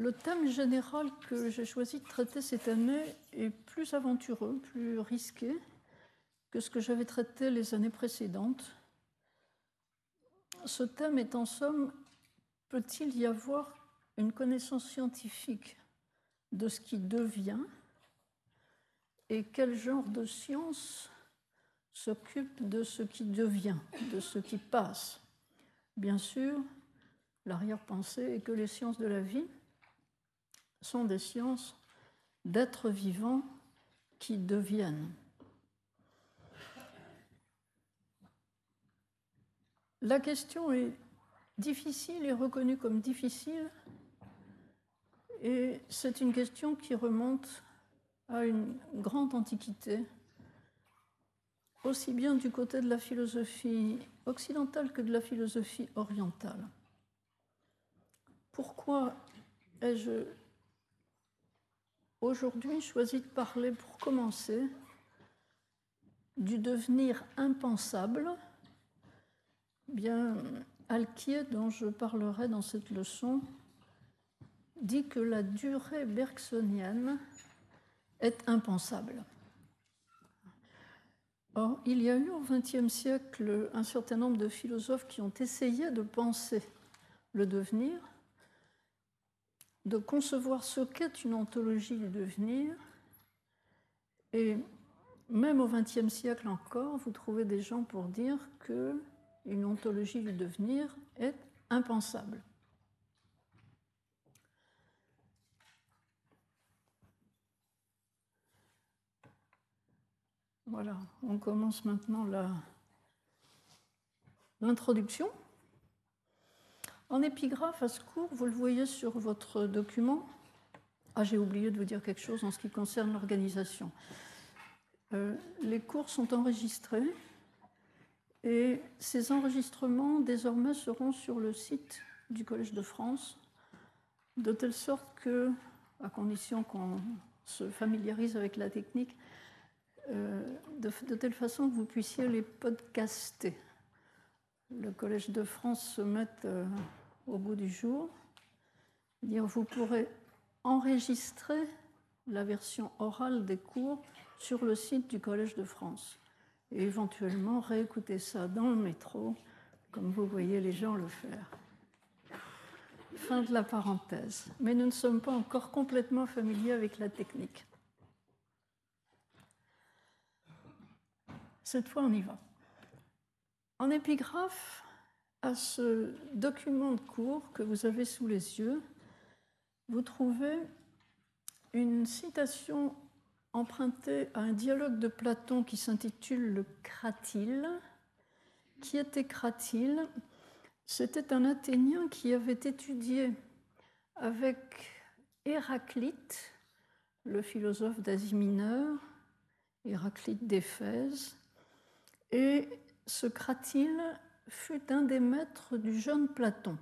le thème général que j'ai choisi de traiter cette année est plus aventureux, plus risqué que ce que j'avais traité les années précédentes. Ce thème est en somme, peut-il y avoir une connaissance scientifique de ce qui devient et quel genre de science s'occupe de ce qui devient, de ce qui passe? Bien sûr, l'arrière-pensée est que les sciences de la vie sont des sciences d'êtres vivants qui deviennent. La question est difficile et reconnue comme difficile, et c'est une question qui remonte à une grande antiquité, aussi bien du côté de la philosophie occidentale que de la philosophie orientale. Pourquoi ai-je aujourd'hui choisi de parler, pour commencer, du devenir impensable Bien, Alquier, dont je parlerai dans cette leçon, dit que la durée bergsonienne est impensable. Or, il y a eu au XXe siècle un certain nombre de philosophes qui ont essayé de penser le devenir, de concevoir ce qu'est une ontologie du devenir. Et même au XXe siècle encore, vous trouvez des gens pour dire qu'une ontologie du devenir est impensable. Voilà, on commence maintenant l'introduction. En épigraphe à ce cours, vous le voyez sur votre document. Ah, j'ai oublié de vous dire quelque chose en ce qui concerne l'organisation. Euh, les cours sont enregistrés et ces enregistrements désormais seront sur le site du Collège de France, de telle sorte que, à condition qu'on se familiarise avec la technique, euh, de, telle façon que vous puissiez les podcaster. Le Collège de France se met euh, au bout du jour. Dire, vous pourrez enregistrer la version orale des cours sur le site du Collège de France et éventuellement réécouter ça dans le métro, comme vous voyez les gens le faire. Fin de la parenthèse. Mais nous ne sommes pas encore complètement familiers avec la technique. Cette fois, on y va. En épigraphe à ce document de cours que vous avez sous les yeux, vous trouvez une citation empruntée à un dialogue de Platon qui s'intitule Le Cratyle. Qui était Cratyle C'était un Athénien qui avait étudié avec Héraclite, le philosophe d'Asie mineure, Héraclite d'Éphèse, et ce Cratyle fut un des maîtres du jeune Platon.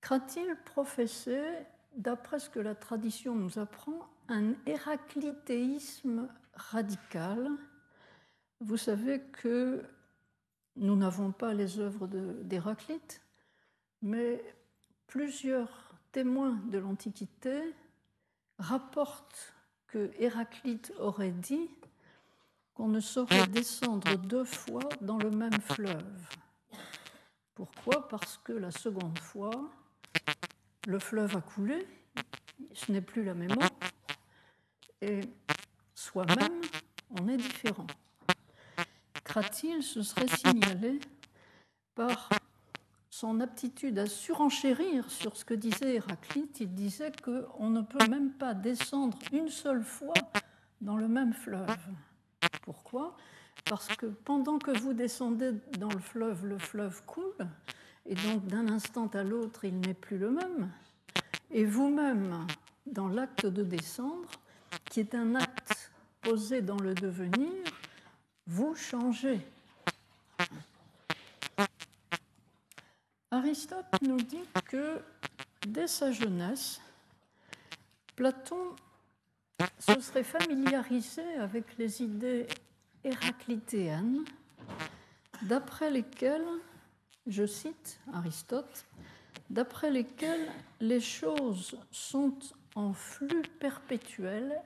Cratyle professait, d'après ce que la tradition nous apprend, un héraclitéisme radical? Vous savez que nous n'avons pas les œuvres d'Héraclite, mais plusieurs témoins de l'Antiquité rapportent que Héraclite aurait dit qu'on ne saurait descendre deux fois dans le même fleuve. Pourquoi? Parce que la seconde fois, le fleuve a coulé, ce n'est plus la même eau, et soi-même, on est différent. Cratyle se serait signalé par son aptitude à surenchérir sur ce que disait Héraclite. Il disait qu'on ne peut même pas descendre une seule fois dans le même fleuve. Pourquoi? Parce que pendant que vous descendez dans le fleuve, le fleuve coule, et donc d'un instant à l'autre, il n'est plus le même. Et vous-même, dans l'acte de descendre, qui est un acte posé dans le devenir, vous changez. Aristote nous dit que dès sa jeunesse, Platon se serait familiarisé avec les idées héraclitéennes, d'après lesquelles, je cite Aristote, d'après lesquels les choses sont en flux perpétuel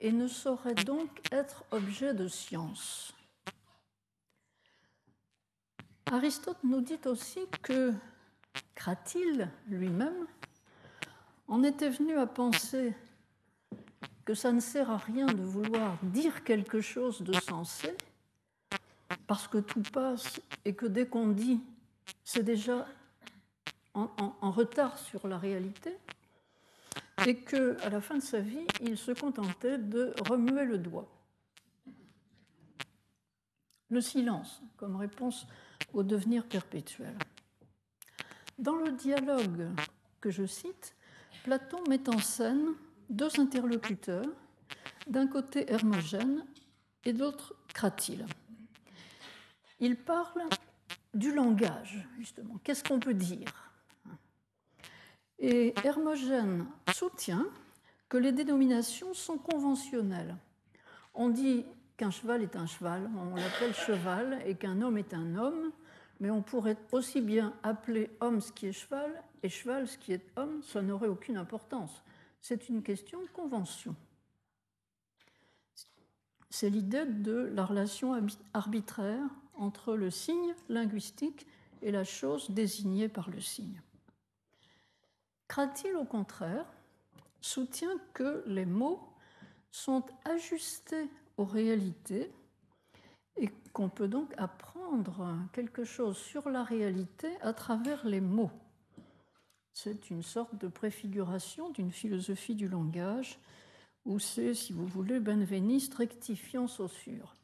et ne sauraient donc être objet de science. Aristote nous dit aussi que Cratyle lui-même en était venu à penser que ça ne sert à rien de vouloir dire quelque chose de sensé, parce que tout passe et que dès qu'on dit, c'est déjà en, retard sur la réalité, et que à la fin de sa vie, il se contentait de remuer le doigt. Le silence comme réponse au devenir perpétuel. Dans le dialogue que je cite, Platon met en scène deux interlocuteurs, d'un côté Hermogène et de l'autre Cratyle. Il parle du langage, justement. Qu'est-ce qu'on peut dire? Et Hermogène soutient que les dénominations sont conventionnelles. On dit qu'un cheval est un cheval, on l'appelle cheval, et qu'un homme est un homme, mais on pourrait aussi bien appeler homme ce qui est cheval et cheval ce qui est homme, ça n'aurait aucune importance. C'est une question de convention. C'est l'idée de la relation arbitraire entre le signe linguistique et la chose désignée par le signe. Cratyle, au contraire, soutient que les mots sont ajustés aux réalités et qu'on peut donc apprendre quelque chose sur la réalité à travers les mots? C'est une sorte de préfiguration d'une philosophie du langage où c'est, si vous voulez, Benveniste rectifiant Saussure.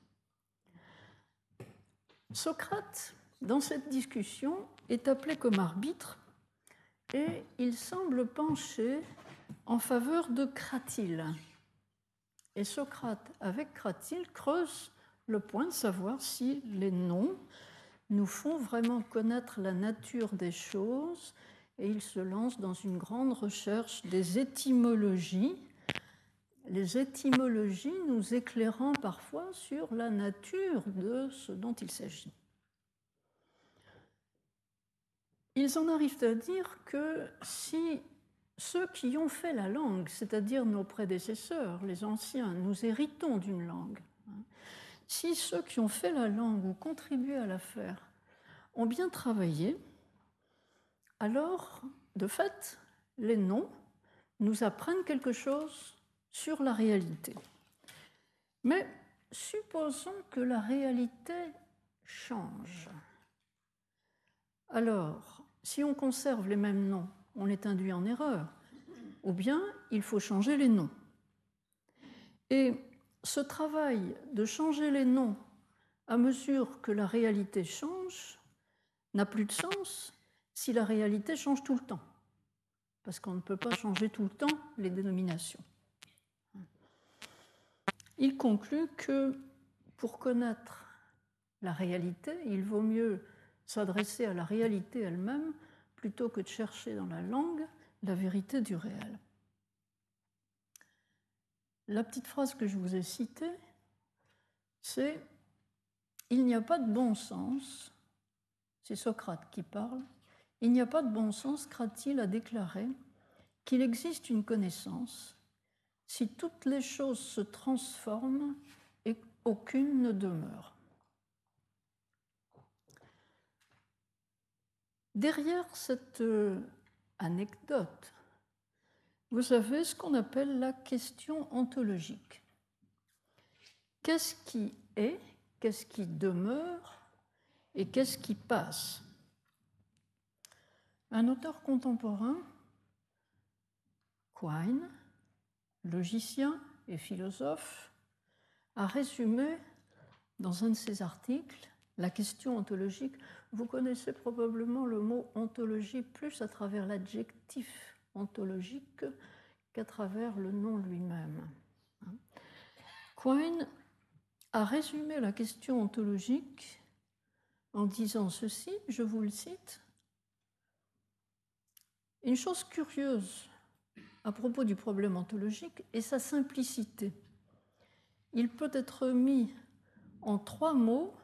Socrate, dans cette discussion, est appelé comme arbitre et il semble pencher en faveur de Cratyle. Et Socrate, avec Cratyle, creuse le point de savoir si les noms nous font vraiment connaître la nature des choses et il se lance dans une grande recherche des étymologies, les étymologies nous éclairant parfois sur la nature de ce dont il s'agit. Ils en arrivent à dire que si ceux qui ont fait la langue, c'est-à-dire nos prédécesseurs, les anciens, nous héritons d'une langue, si ceux qui ont fait la langue ou contribué à la faire ont bien travaillé, alors, de fait, les noms nous apprennent quelque chose sur la réalité. Mais supposons que la réalité change. Alors, si on conserve les mêmes noms, on est induit en erreur, ou bien il faut changer les noms. Et ce travail de changer les noms à mesure que la réalité change n'a plus de sens si la réalité change tout le temps, parce qu'on ne peut pas changer tout le temps les dénominations. Il conclut que pour connaître la réalité, il vaut mieux s'adresser à la réalité elle-même plutôt que de chercher dans la langue la vérité du réel. La petite phrase que je vous ai citée, c'est Il n'y a pas de bon sens, c'est Socrate qui parle, il n'y a pas de bon sens, Cratyle a déclaré, qu'il existe une connaissance si toutes les choses se transforment et aucune ne demeure. Derrière cette euh, anecdote, vous avez ce qu'on appelle la question ontologique. Qu'est-ce qui est, qu'est-ce qui demeure et qu'est-ce qui passe? Un auteur contemporain, Quine, logicien et philosophe, a résumé dans un de ses articles la question ontologique. Vous connaissez probablement le mot ontologie plus à travers l'adjectif ontologique qu'à travers le nom lui-même. Quine a résumé la question ontologique en disant ceci, je vous le cite, une chose curieuse à propos du problème ontologique est sa simplicité. Il peut être mis en trois mots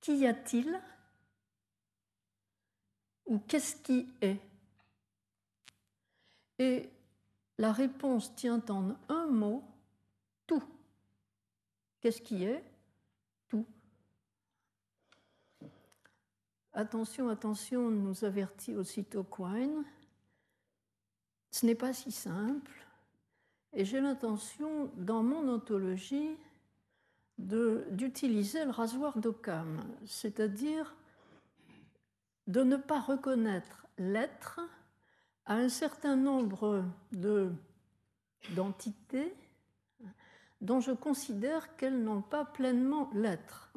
qu'y a-t-il ou qu'est-ce qui est Et la réponse tient en un mot, tout. Qu'est-ce qui est Tout. Attention, attention, nous avertit aussitôt Quine. Ce n'est pas si simple. Et j'ai l'intention, dans mon ontologie, d'utiliser le rasoir d'Occam, c'est-à-dire de ne pas reconnaître l'être à un certain nombre d'entités dont je considère qu'elles n'ont pas pleinement l'être.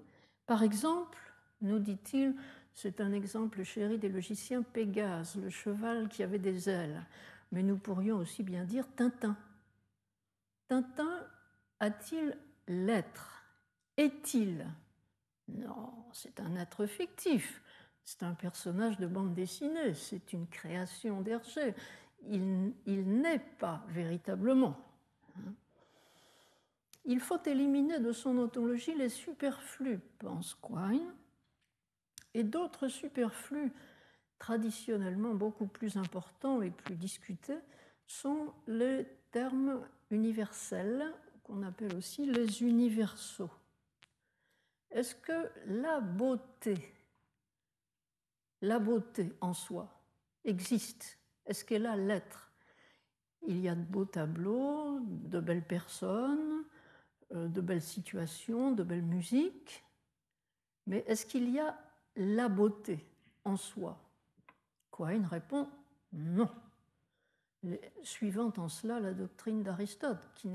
Par exemple, nous dit-il, c'est un exemple chéri des logiciens Pégase, le cheval qui avait des ailes, mais nous pourrions aussi bien dire Tintin. Tintin a-t-il l'être? Est-il? Non, c'est un être fictif. C'est un personnage de bande dessinée, c'est une création d'Hergé. Il, n'est pas véritablement. Il faut éliminer de son ontologie les superflus, pense Quine, et d'autres superflus traditionnellement beaucoup plus importants et plus discutés sont les termes universels, qu'on appelle aussi les universaux. Est-ce que la beauté la beauté en soi existe? Est-ce qu'elle a l'être? Il y a de beaux tableaux, de belles personnes, euh, de belles situations, de belles musiques, mais est-ce qu'il y a la beauté en soi Quine répond non. Suivant en cela la doctrine d'Aristote, qui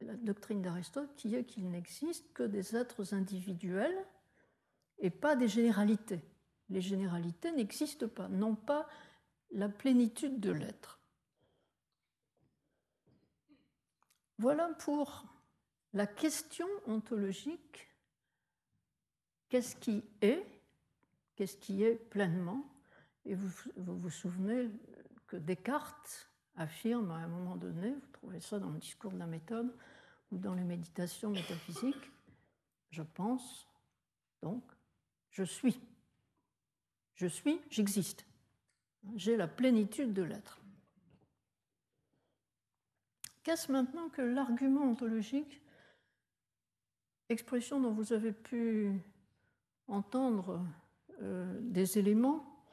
la doctrine d'Aristote qui est qu'il n'existe que des êtres individuels et pas des généralités les généralités n'existent pas, n'ont pas la plénitude de l'être. Voilà pour la question ontologique, qu'est-ce qui est, qu'est-ce qui est pleinement. Et vous, vous souvenez que Descartes affirme à un moment donné, vous trouvez ça dans le discours de la méthode ou dans les méditations métaphysiques, je pense, donc, je suis. Je suis, j'existe. J'ai la plénitude de l'être. Qu'est-ce maintenant que l'argument ontologique, expression dont vous avez pu entendre euh, des éléments,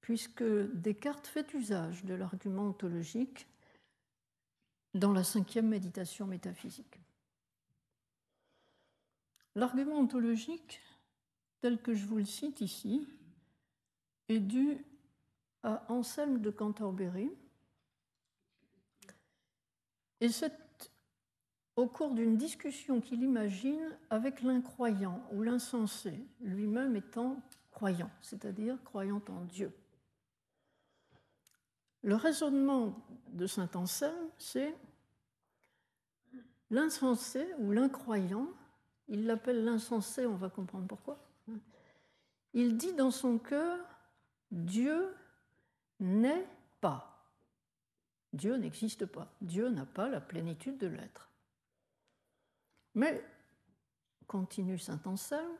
puisque Descartes fait usage de l'argument ontologique dans la cinquième méditation métaphysique. L'argument ontologique, tel que je vous le cite ici, est dû à Anselme de Canterbury. Et c'est au cours d'une discussion qu'il imagine avec l'incroyant ou l'insensé, lui-même étant croyant, c'est-à-dire croyant en Dieu. Le raisonnement de saint Anselme, c'est l'insensé ou l'incroyant, il l'appelle l'insensé, on va comprendre pourquoi, il dit dans son cœur Dieu n'est pas. Dieu n'existe pas. Dieu n'a pas la plénitude de l'être. Mais, continue Saint Anselme,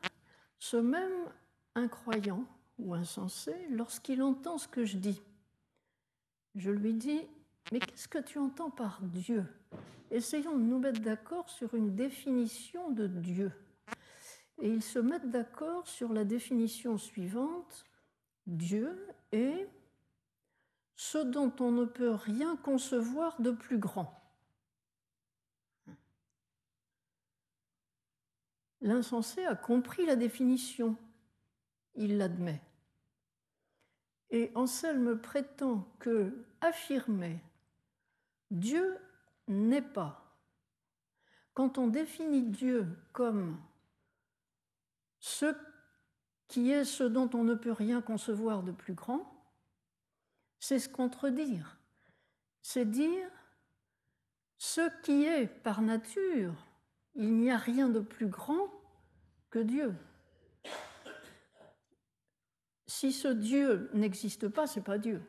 ce même incroyant ou insensé, lorsqu'il entend ce que je dis, je lui dis, mais qu'est-ce que tu entends par Dieu? Essayons de nous mettre d'accord sur une définition de Dieu. Et ils se mettent d'accord sur la définition suivante Dieu est ce dont on ne peut rien concevoir de plus grand. L'insensé a compris la définition, il l'admet. Et Anselme prétend que affirmer Dieu n'est pas, quand on définit Dieu comme ce qui est ce dont on ne peut rien concevoir de plus grand, c'est se contredire. C'est dire ce qui est par nature, il n'y a rien de plus grand que Dieu. Si ce Dieu n'existe pas, ce n'est pas Dieu.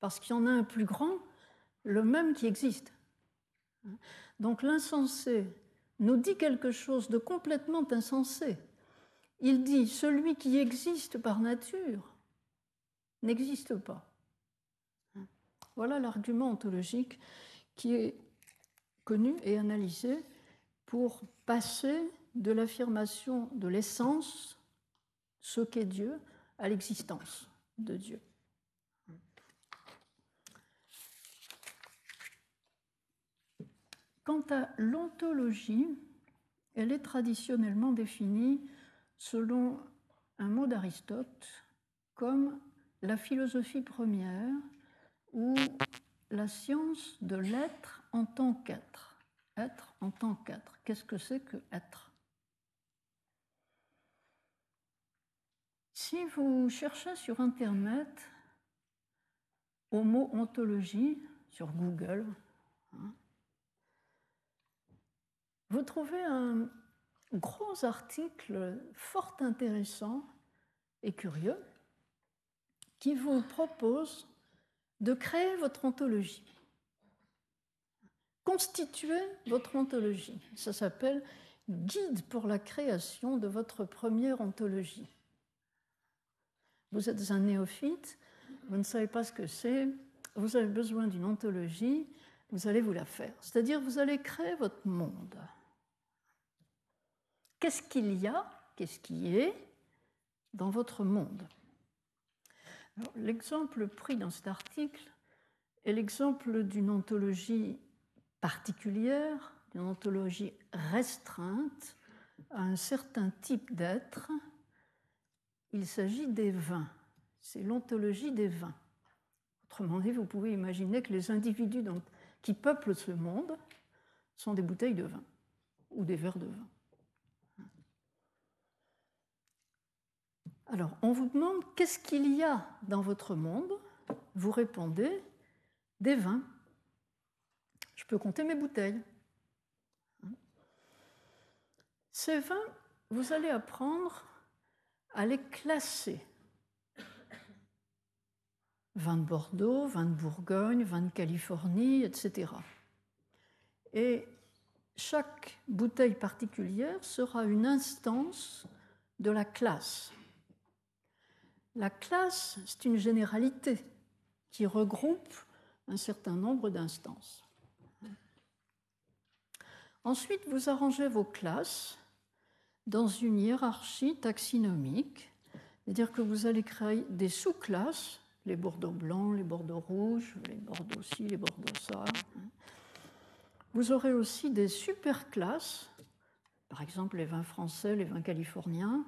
Parce qu'il y en a un plus grand, le même qui existe. Donc l'insensé nous dit quelque chose de complètement insensé il dit celui qui existe par nature n'existe pas. Voilà l'argument ontologique qui est connu et analysé pour passer de l'affirmation de l'essence, ce qu'est Dieu, l'existence de Dieu. Quant à l'ontologie, elle est traditionnellement définie selon un mot d'Aristote comme la philosophie première ou la science de l'être en tant qu'être. Être en tant qu'être. Qu'est-ce que c'est que être? Si vous cherchez sur Internet au mot ontologie, sur Google, hein, vous trouvez un gros article fort intéressant et curieux qui vous propose de créer votre ontologie. Constituer votre ontologie. Ça s'appelle Guide pour la création de votre première ontologie. Vous êtes un néophyte, vous ne savez pas ce que c'est, vous avez besoin d'une ontologie, vous allez vous la faire. C'est-à-dire vous allez créer votre monde. Qu'est-ce qu'il y a, qu'est-ce qui est dans votre monde? L'exemple pris dans cet article est l'exemple d'une ontologie particulière, d'une ontologie restreinte à un certain type d'être. Il s'agit des vins. C'est l'ontologie des vins. Autrement dit, vous pouvez imaginer que les individus qui peuplent ce monde sont des bouteilles de vin ou des verres de vin. Alors, on vous demande qu'est-ce qu'il y a dans votre monde? Vous répondez des vins. Je peux compter mes bouteilles. Ces vins, vous allez apprendre à classer. Vins de Bordeaux, vins de Bourgogne, vins de Californie, etc. Et chaque bouteille particulière sera une instance de la classe. La classe, c'est une généralité qui regroupe un certain nombre d'instances. Ensuite, vous arrangez vos classes dans une hiérarchie taxinomique, c'est-à-dire que vous allez créer des sous-classes, les bordeaux blancs, les bordeaux rouges, les bordeaux ci, les bordeaux ça. Vous aurez aussi des super-classes, par exemple les vins français, les vins californiens.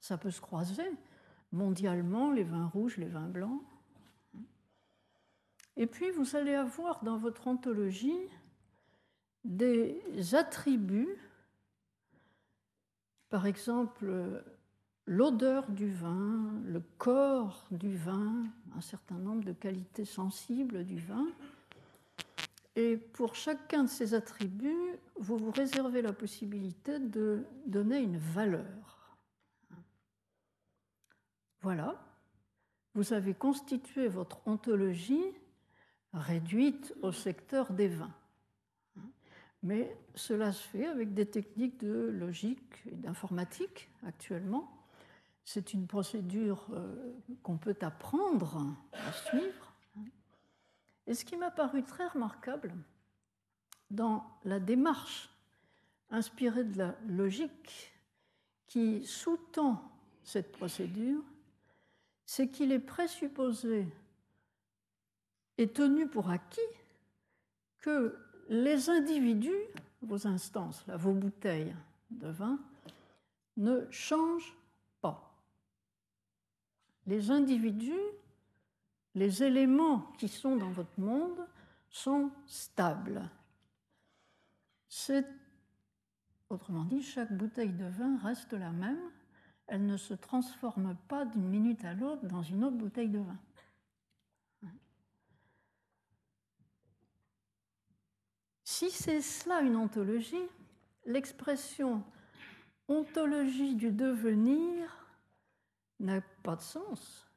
Ça peut se croiser mondialement les vins rouges, les vins blancs. Et puis vous allez avoir dans votre ontologie des attributs, par exemple l'odeur du vin, le corps du vin, un certain nombre de qualités sensibles du vin. Et pour chacun de ces attributs, vous vous réservez la possibilité de donner une valeur. Voilà, vous avez constitué votre ontologie réduite au secteur des vins. Mais cela se fait avec des techniques de logique et d'informatique actuellement. C'est une procédure euh, qu'on peut apprendre à suivre. Et ce qui m'a paru très remarquable dans la démarche inspirée de la logique qui sous-tend cette procédure, c'est qu'il est présupposé et tenu pour acquis que les individus, vos instances, vos bouteilles de vin, ne changent pas. Les individus, les éléments qui sont dans votre monde sont stables. C'est, autrement dit, chaque bouteille de vin reste la même elle ne se transforme pas d'une minute à l'autre dans une autre bouteille de vin. Si c'est cela une ontologie, l'expression ontologie du devenir n'a pas de sens.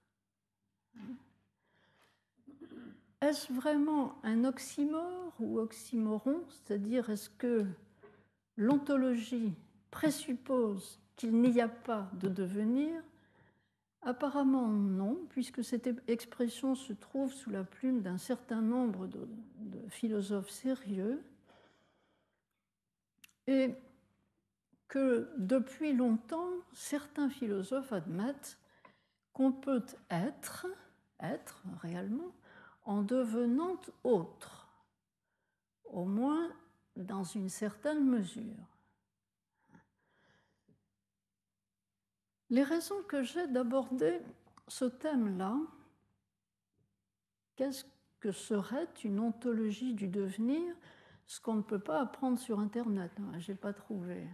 Est-ce vraiment un oxymore ou oxymoron? C'est-à-dire, est-ce que l'ontologie présuppose qu'il n'y a pas de devenir, Apparemment non, puisque cette expression se trouve sous la plume d'un certain nombre de, philosophes sérieux, et que depuis longtemps, certains philosophes admettent qu'on peut être, être réellement, en devenant autre, au moins dans une certaine mesure. Les raisons que j'ai d'aborder ce thème-là, qu'est-ce que serait une ontologie du devenir ce qu'on ne peut pas apprendre sur Internet. Je n'ai pas trouvé.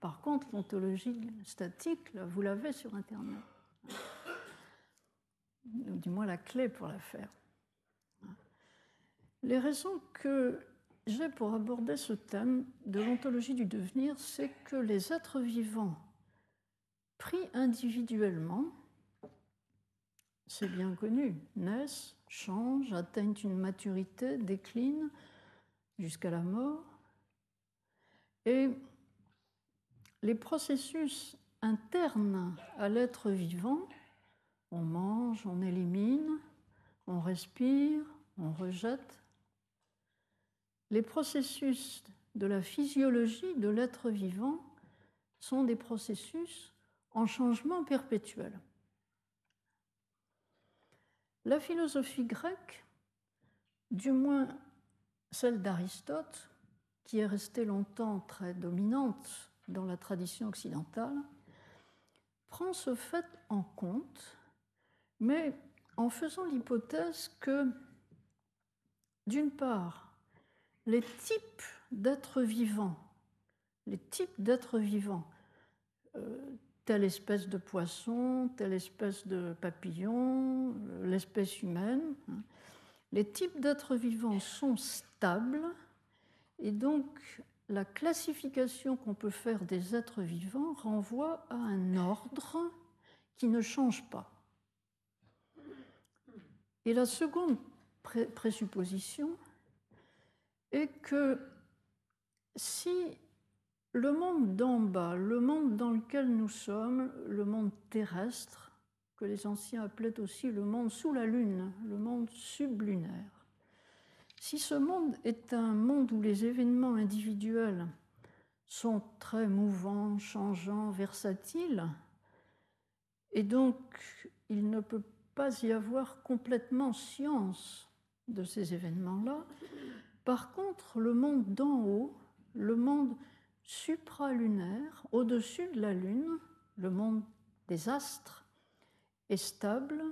Par contre, l'ontologie statique, vous l'avez sur Internet. Du moins la clé pour la faire. Les raisons que j'ai pour aborder ce thème de l'ontologie du devenir, c'est que les êtres vivants pris individuellement, c'est bien connu, naissent, changent, atteignent une maturité, déclinent jusqu'à la mort. Et les processus internes à l'être vivant, on mange, on élimine, on respire, on rejette, les processus de la physiologie de l'être vivant sont des processus en changement perpétuel. La philosophie grecque, du moins celle d'Aristote, qui est restée longtemps très dominante dans la tradition occidentale, prend ce fait en compte, mais en faisant l'hypothèse que, d'une part, les types d'êtres vivants, les types d'êtres vivants, euh, telle espèce de poisson, telle espèce de papillon, euh, l'espèce humaine. Hein. Les types d'êtres vivants sont stables et donc la classification qu'on peut faire des êtres vivants renvoie à un ordre qui ne change pas. Et la seconde présupposition est que si le monde d'en bas, le monde dans lequel nous sommes, le monde terrestre, que les anciens appelaient aussi le monde sous la Lune, le monde sublunaire. Si ce monde est un monde où les événements individuels sont très mouvants, changeants, versatiles, et donc il ne peut pas y avoir complètement science de ces événements-là, par contre, le monde d'en haut, le monde supralunaire, au-dessus de la Lune, le monde des astres, est stable,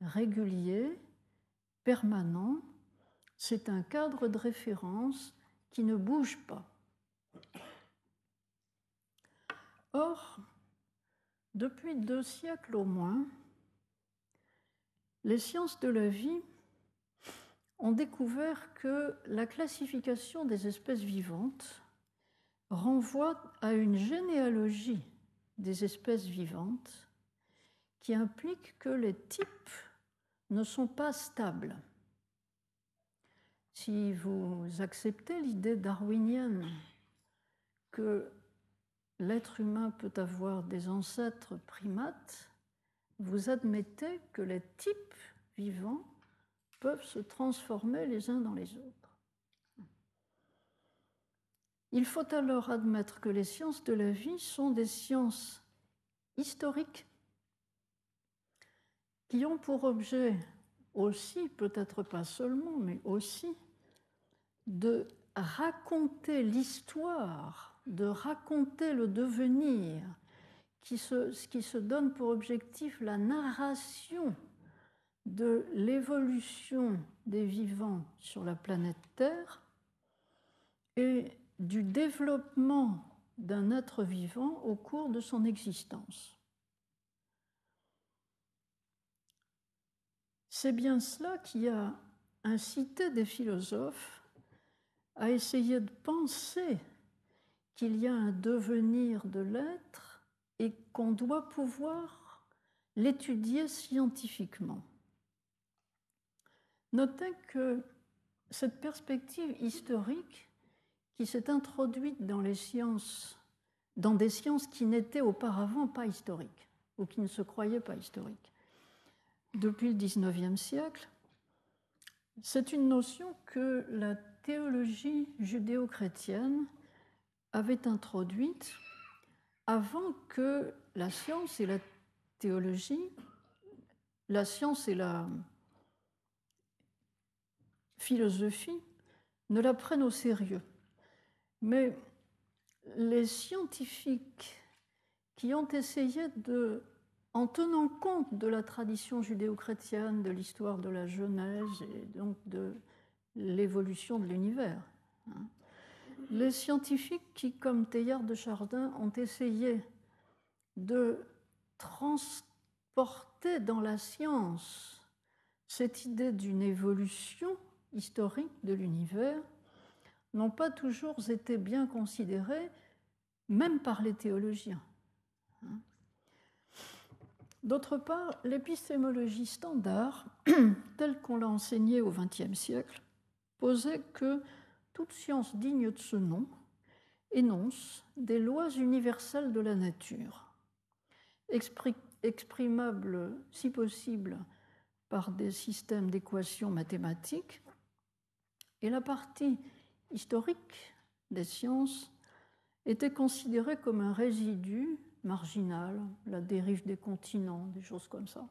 régulier, permanent. C'est un cadre de référence qui ne bouge pas. Or, depuis deux siècles au moins, les sciences de la vie ont découvert que la classification des espèces vivantes renvoie à une généalogie des espèces vivantes qui implique que les types ne sont pas stables. Si vous acceptez l'idée darwinienne que l'être humain peut avoir des ancêtres primates, vous admettez que les types vivants peuvent se transformer les uns dans les autres. Il faut alors admettre que les sciences de la vie sont des sciences historiques qui ont pour objet aussi, peut-être pas seulement, mais aussi, de raconter l'histoire, de raconter le devenir, qui se, qui se donne pour objectif la narration de l'évolution des vivants sur la planète Terre et du développement d'un être vivant au cours de son existence. C'est bien cela qui a incité des philosophes à essayer de penser qu'il y a un devenir de l'être et qu'on doit pouvoir l'étudier scientifiquement. Notez que cette perspective historique qui s'est introduite dans les sciences, dans des sciences qui n'étaient auparavant pas historiques. ou qui ne se croyaient pas historiques. Depuis le XIXe siècle, c'est une notion que la théologie judéo-chrétienne avait introduite avant que la science et la théologie, la science et la philosophie ne la prennent au sérieux. Mais les scientifiques qui ont essayé de, en tenant compte de la tradition judéo-chrétienne, de l'histoire de la Genèse et donc de l'évolution de l'univers, hein, les scientifiques qui, comme Teilhard de Chardin, ont essayé de transporter dans la science cette idée d'une évolution historique de l'univers, n'ont pas toujours été bien considérés, même par les théologiens. D'autre part, l'épistémologie standard, telle qu'on l'a enseignée au XXe siècle, posait que toute science digne de ce nom énonce des lois universelles de la nature, exprimables, si possible, par des systèmes d'équations mathématiques, et la partie historique des sciences était considérée comme un résidu marginal, la dérive des continents, des choses comme ça.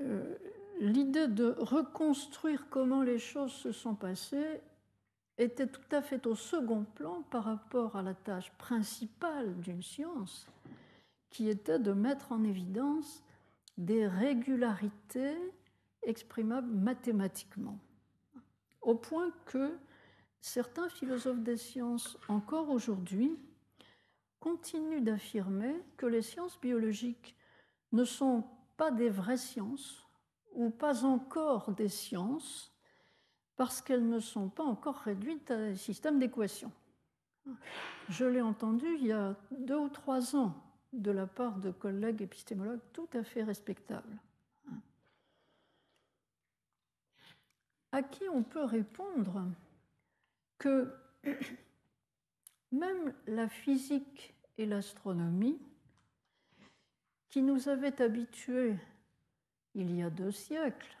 Euh, l'idée de reconstruire comment les choses se sont passées était tout à fait au second plan par rapport à la tâche principale d'une science, qui était de mettre en évidence des régularités exprimables mathématiquement. Au point que certains philosophes des sciences, encore aujourd'hui, continuent d'affirmer que les sciences biologiques ne sont pas des vraies sciences, ou pas encore des sciences parce qu'elles ne sont pas encore réduites à un système d'équations. Je l'ai entendu il y a deux ou trois ans de la part de collègues épistémologues tout à fait respectables. À qui on peut répondre que même la physique et l'astronomie, qui nous avaient habitués il y a deux siècles,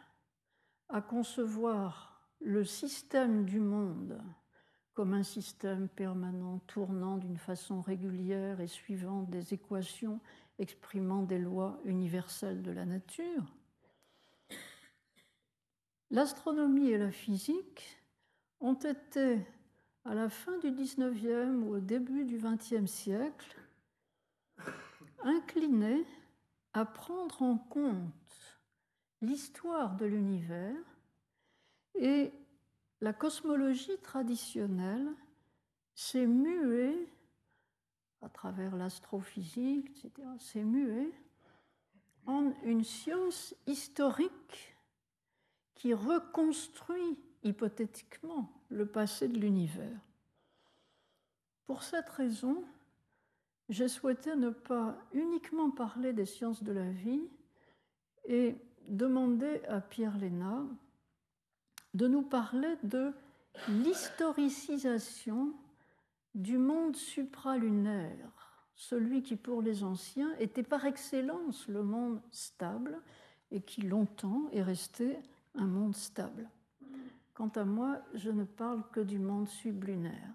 à concevoir le système du monde comme un système permanent tournant d'une façon régulière et suivant des équations exprimant des lois universelles de la nature, l'astronomie et la physique ont été, à la fin du XIXe ou au début du XXe siècle, inclinées à prendre en compte l'histoire de l'univers et la cosmologie traditionnelle s'est muée à travers l'astrophysique, etc., s'est muée en une science historique qui reconstruit hypothétiquement le passé de l'univers. Pour cette raison, j'ai souhaité ne pas uniquement parler des sciences de la vie et demander à Pierre Léna de nous parler de l'historicisation du monde supralunaire, celui qui pour les anciens était par excellence le monde stable et qui longtemps est resté un monde stable. Quant à moi, je ne parle que du monde sublunaire.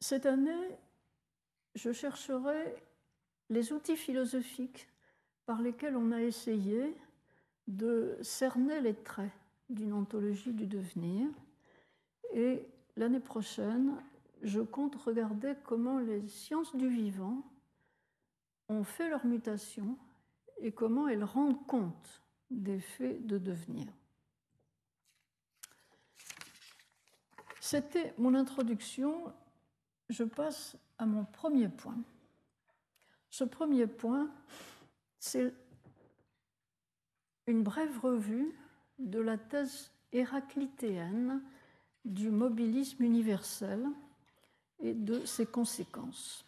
Cette année, je chercherai les outils philosophiques par lesquels on a essayé de cerner les traits d'une ontologie du devenir. Et l'année prochaine, je compte regarder comment les sciences du vivant ont fait leur mutation et comment elles rendent compte des faits de devenir. C'était mon introduction. Je passe à mon premier point. Ce premier point, c'est une brève revue de la thèse héraclitéenne du mobilisme universel et de ses conséquences.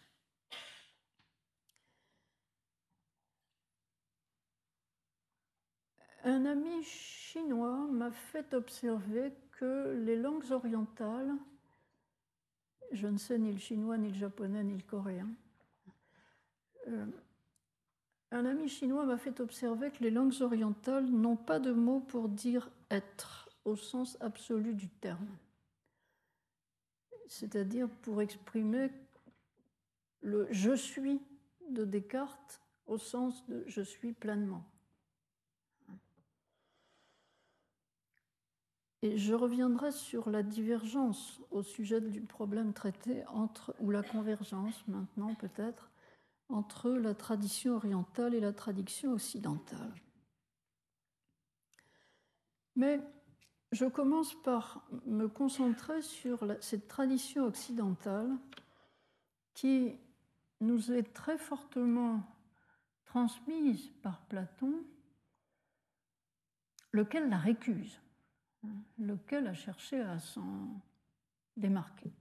Un ami chinois m'a fait observer que les langues orientales je ne sais ni le chinois, ni le japonais, ni le coréen. Euh, un ami chinois m'a fait observer que les langues orientales n'ont pas de mot pour dire être au sens absolu du terme, c'est-à-dire pour exprimer le je suis de Descartes au sens de je suis pleinement. Et je reviendrai sur la divergence au sujet du problème traité entre, ou la convergence maintenant peut-être, entre la tradition orientale et la tradition occidentale. Mais je commence par me concentrer sur cette tradition occidentale qui nous est très fortement transmise par Platon, lequel la récuse, lequel a cherché à s'en démarquer?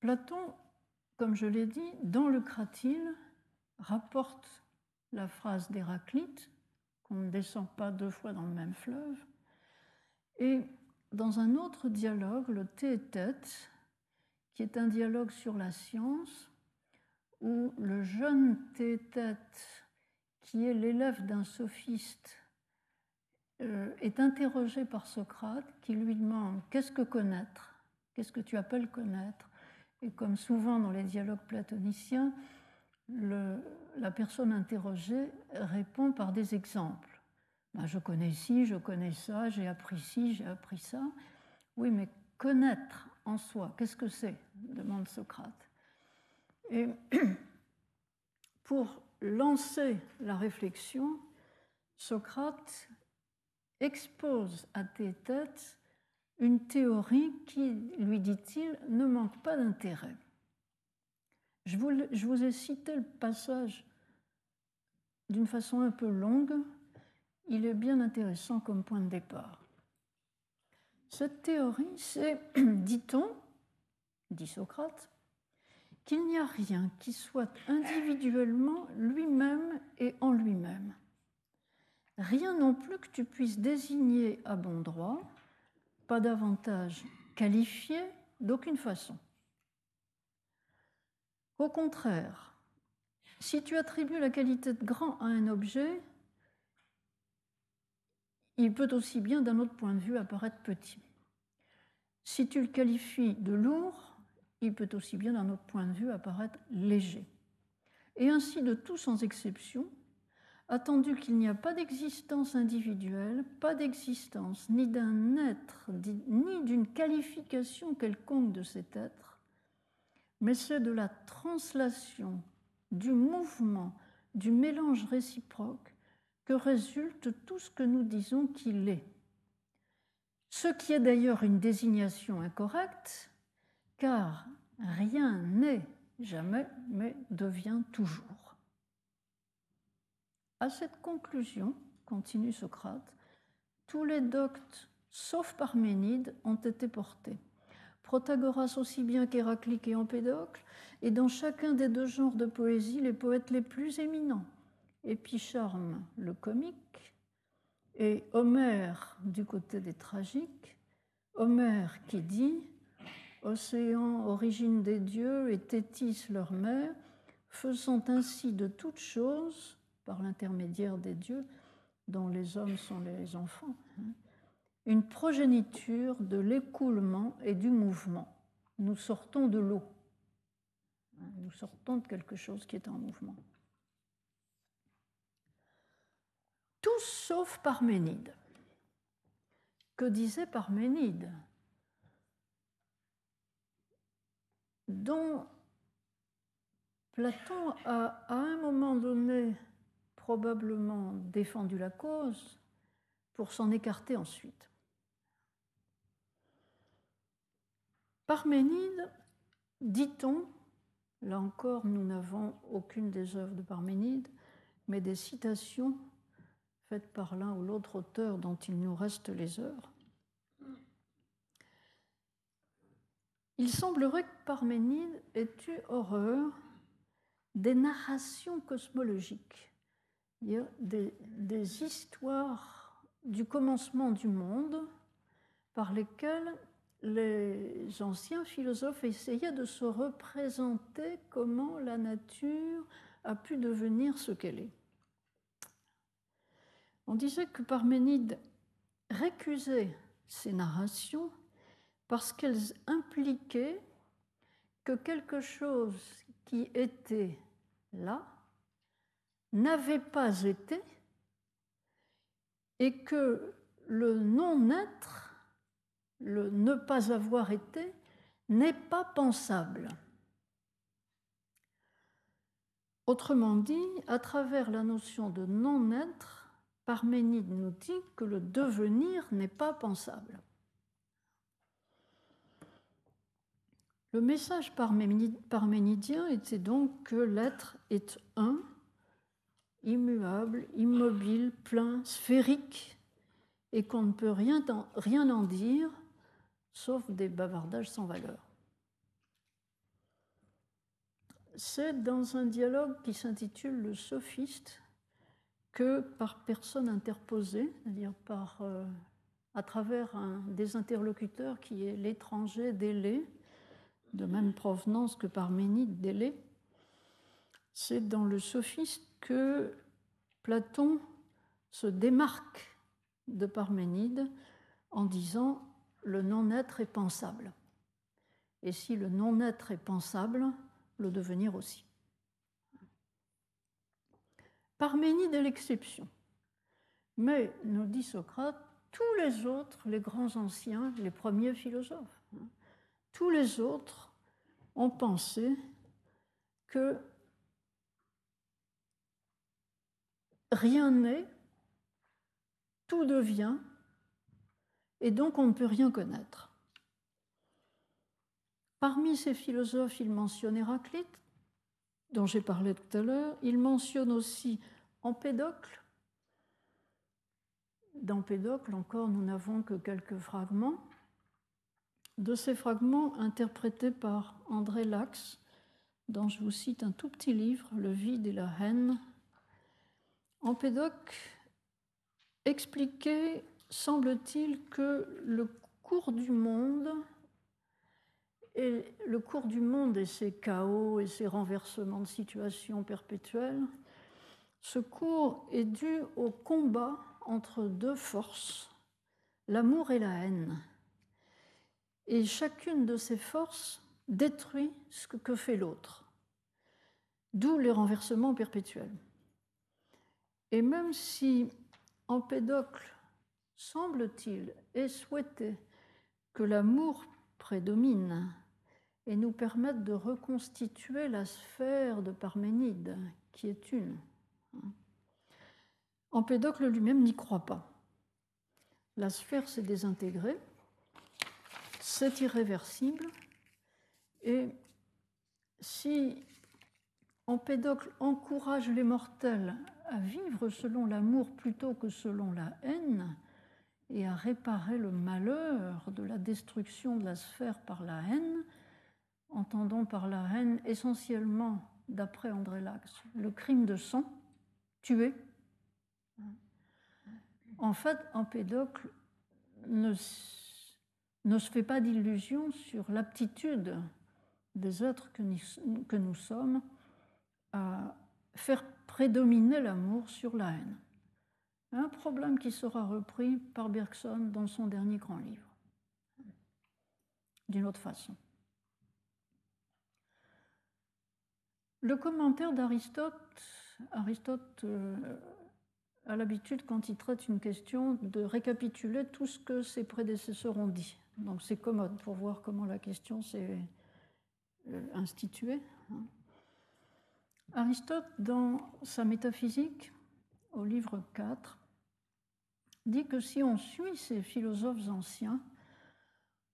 Platon comme je l'ai dit, dans le Cratyle, rapporte la phrase d'Héraclite, qu'on ne descend pas deux fois dans le même fleuve, et dans un autre dialogue, le Théétète, qui est un dialogue sur la science, où le jeune Théétète, qui est l'élève d'un sophiste, est interrogé par Socrate, qui lui demande Qu'est-ce que connaître? Qu'est-ce que tu appelles connaître? Et comme souvent dans les dialogues platoniciens, la personne interrogée répond par des exemples. Ben, je connais ci, je connais ça, j'ai appris ci, j'ai appris ça. Oui, mais connaître en soi, qu'est-ce que c'est? demande Socrate. Et pour lancer la réflexion, Socrate expose à tes têtes une théorie qui, lui dit-il, ne manque pas d'intérêt. Je vous, ai cité le passage d'une façon un peu longue, il est bien intéressant comme point de départ. Cette théorie, c'est, dit-on, dit Socrate, qu'il n'y a rien qui soit individuellement lui-même et en lui-même. Rien non plus que tu puisses désigner à bon droit pas davantage qualifié d'aucune façon. Au contraire, si tu attribues la qualité de grand à un objet, il peut aussi bien d'un autre point de vue apparaître petit. Si tu le qualifies de lourd, il peut aussi bien d'un autre point de vue apparaître léger. Et ainsi de tout sans exception, attendu qu'il n'y a pas d'existence individuelle, pas d'existence ni d'un être, ni d'une qualification quelconque de cet être, mais c'est de la translation, du mouvement, du mélange réciproque que résulte tout ce que nous disons qu'il est. Ce qui est d'ailleurs une désignation incorrecte, car rien n'est jamais, mais devient toujours. À cette conclusion, continue Socrate, tous les doctes, sauf Parménide, ont été portés. Protagoras aussi bien qu'Héraclite et Empédocle, et dans chacun des deux genres de poésie, les poètes les plus éminents, Épicharme, le comique, et Homère du côté des tragiques, Homère qui dit Océan, origine des dieux, et Thétis leur mère, faisant ainsi de toutes choses par l'intermédiaire des dieux, dont les hommes sont les enfants, hein, une progéniture de l'écoulement et du mouvement. Nous sortons de l'eau. Hein, nous sortons de quelque chose qui est en mouvement. Tous sauf Parménide. Que disait Parménide? Dont Platon a à un moment donné probablement défendu la cause pour s'en écarter ensuite. Parménide, dit-on, là encore nous n'avons aucune des œuvres de Parménide, mais des citations faites par l'un ou l'autre auteur dont il nous reste les œuvres. Il semblerait que Parménide ait eu horreur des narrations cosmologiques des, des histoires du commencement du monde par lesquelles les anciens philosophes essayaient de se représenter comment la nature a pu devenir ce qu'elle est. On disait que Parménide récusait ces narrations parce qu'elles impliquaient que quelque chose qui était là n'avait pas été et que le non-être, le ne pas avoir été, n'est pas pensable. Autrement dit, à travers la notion de non-être, Parménide nous dit que le devenir n'est pas pensable. Le message parménidien était donc que l'être est un, immuable, immobile, plein, sphérique, et qu'on ne peut rien, en dire sauf des bavardages sans valeur. C'est dans un dialogue qui s'intitule Le sophiste que par personne interposée, c'est-à-dire par, euh, à travers un des interlocuteurs qui est l'étranger délai, de même provenance que Parménide délai, c'est dans le sophiste que Platon se démarque de Parménide en disant le non-être est pensable. Et si le non-être est pensable, le devenir aussi. Parménide est l'exception. Mais, nous dit Socrate, tous les autres, les grands anciens, les premiers philosophes, hein, tous les autres ont pensé que rien n'est, tout devient, et donc on ne peut rien connaître. Parmi ces philosophes, il mentionne Héraclite, dont j'ai parlé tout à l'heure. Il mentionne aussi Empédocle. D'Empédocle, encore, nous n'avons que quelques fragments. De ces fragments interprétés par André Lax, dont je vous cite un tout petit livre, Le vide et la haine. Empédocle expliquait, semble-t-il, que le cours du monde et le cours du monde et ses chaos et ses renversements de situation perpétuels, ce cours est dû au combat entre deux forces, l'amour et la haine. Et chacune de ces forces détruit ce que fait l'autre, d'où les renversements perpétuels. Et même si Empédocle, semble-t-il, ait souhaité que l'amour prédomine et nous permettent de reconstituer la sphère de Parménide, qui est une. Empédocle lui-même n'y croit pas. La sphère s'est désintégrée, c'est irréversible, et si Empédocle encourage les mortels à vivre selon l'amour plutôt que selon la haine, et à réparer le malheur de la destruction de la sphère par la haine, entendons par la haine essentiellement, d'après André Lax, le crime de sang, tuer. En fait, Empédocle ne, ne se fait pas d'illusion sur l'aptitude des êtres que nous sommes à faire prédominer l'amour sur la haine. Un problème qui sera repris par Bergson dans son dernier grand livre, d'une autre façon. Le commentaire d'Aristote, Aristote euh, a l'habitude, quand il traite une question, de récapituler tout ce que ses prédécesseurs ont dit. Donc c'est commode pour voir comment la question s'est euh, instituée. Hein. Aristote, dans sa métaphysique, au livre 4, dit que si on suit ces philosophes anciens,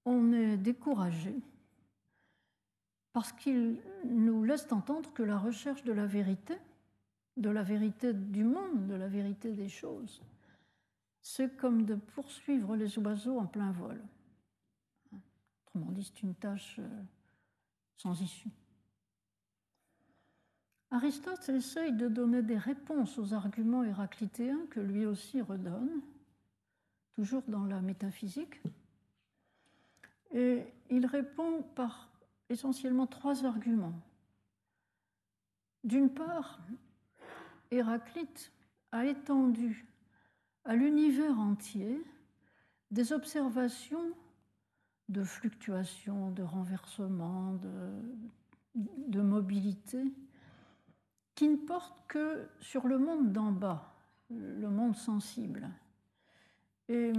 on est découragé parce qu'ils nous laissent entendre que la recherche de la vérité, de la vérité du monde, de la vérité des choses, c'est comme de poursuivre les oiseaux en plein vol. Autrement dit, c'est une tâche euh, sans issue. Aristote essaye de donner des réponses aux arguments héraclitéens que lui aussi redonne, toujours dans la métaphysique, Et il répond par essentiellement trois arguments. D'une part, Héraclite a étendu à l'univers entier des observations de fluctuations, de renversements, de, mobilité, qui ne portent que sur le monde d'en bas, le monde sensible. Et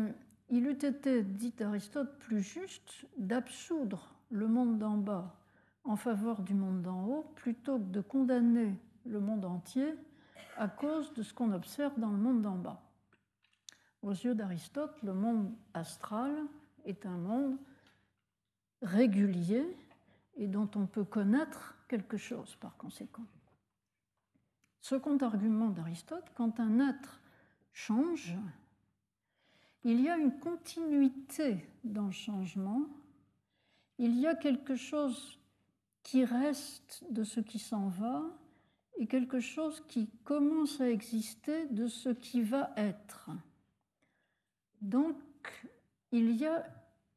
il eût été, dit Aristote, plus juste d'absoudre le monde d'en bas en faveur du monde d'en haut, plutôt que de condamner le monde entier à cause de ce qu'on observe dans le monde d'en bas. Aux yeux d'Aristote, le monde astral est un monde régulier et dont on peut connaître quelque chose par conséquent. Second argument d'Aristote, quand un être change, il y a une continuité dans le changement, il y a quelque chose qui reste de ce qui s'en va et quelque chose qui commence à exister de ce qui va être. Donc, il y a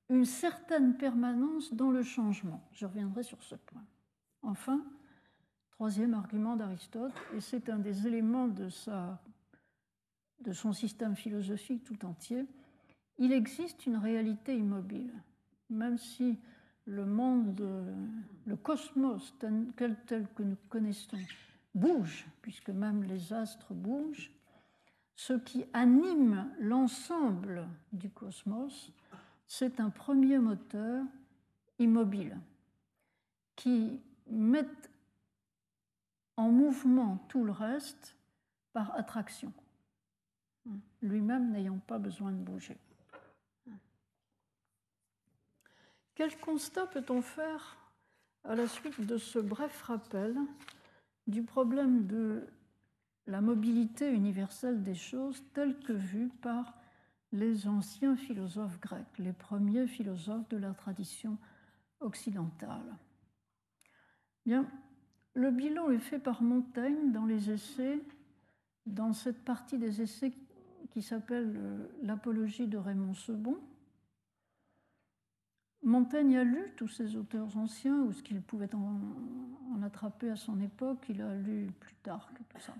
une certaine permanence dans le changement. Je reviendrai sur ce point. Enfin, troisième argument d'Aristote, et c'est un des éléments de, sa, son système philosophique tout entier, il existe une réalité immobile, même si le monde, le cosmos tel, tel que nous connaissons bouge, puisque même les astres bougent, ce qui anime l'ensemble du cosmos, c'est un premier moteur immobile qui met en mouvement tout le reste par attraction, lui-même n'ayant pas besoin de bouger. Quel constat peut-on faire à la suite de ce bref rappel du problème de la mobilité universelle des choses telle que vue par les anciens philosophes grecs, les premiers philosophes de la tradition occidentale? Bien, le bilan est fait par Montaigne dans les essais, dans cette partie des essais qui s'appelle euh, L'apologie de Raymond Sebon. Montaigne a lu tous ces auteurs anciens, ou ce qu'il pouvait en, attraper à son époque, il a lu plus tard que tout ça.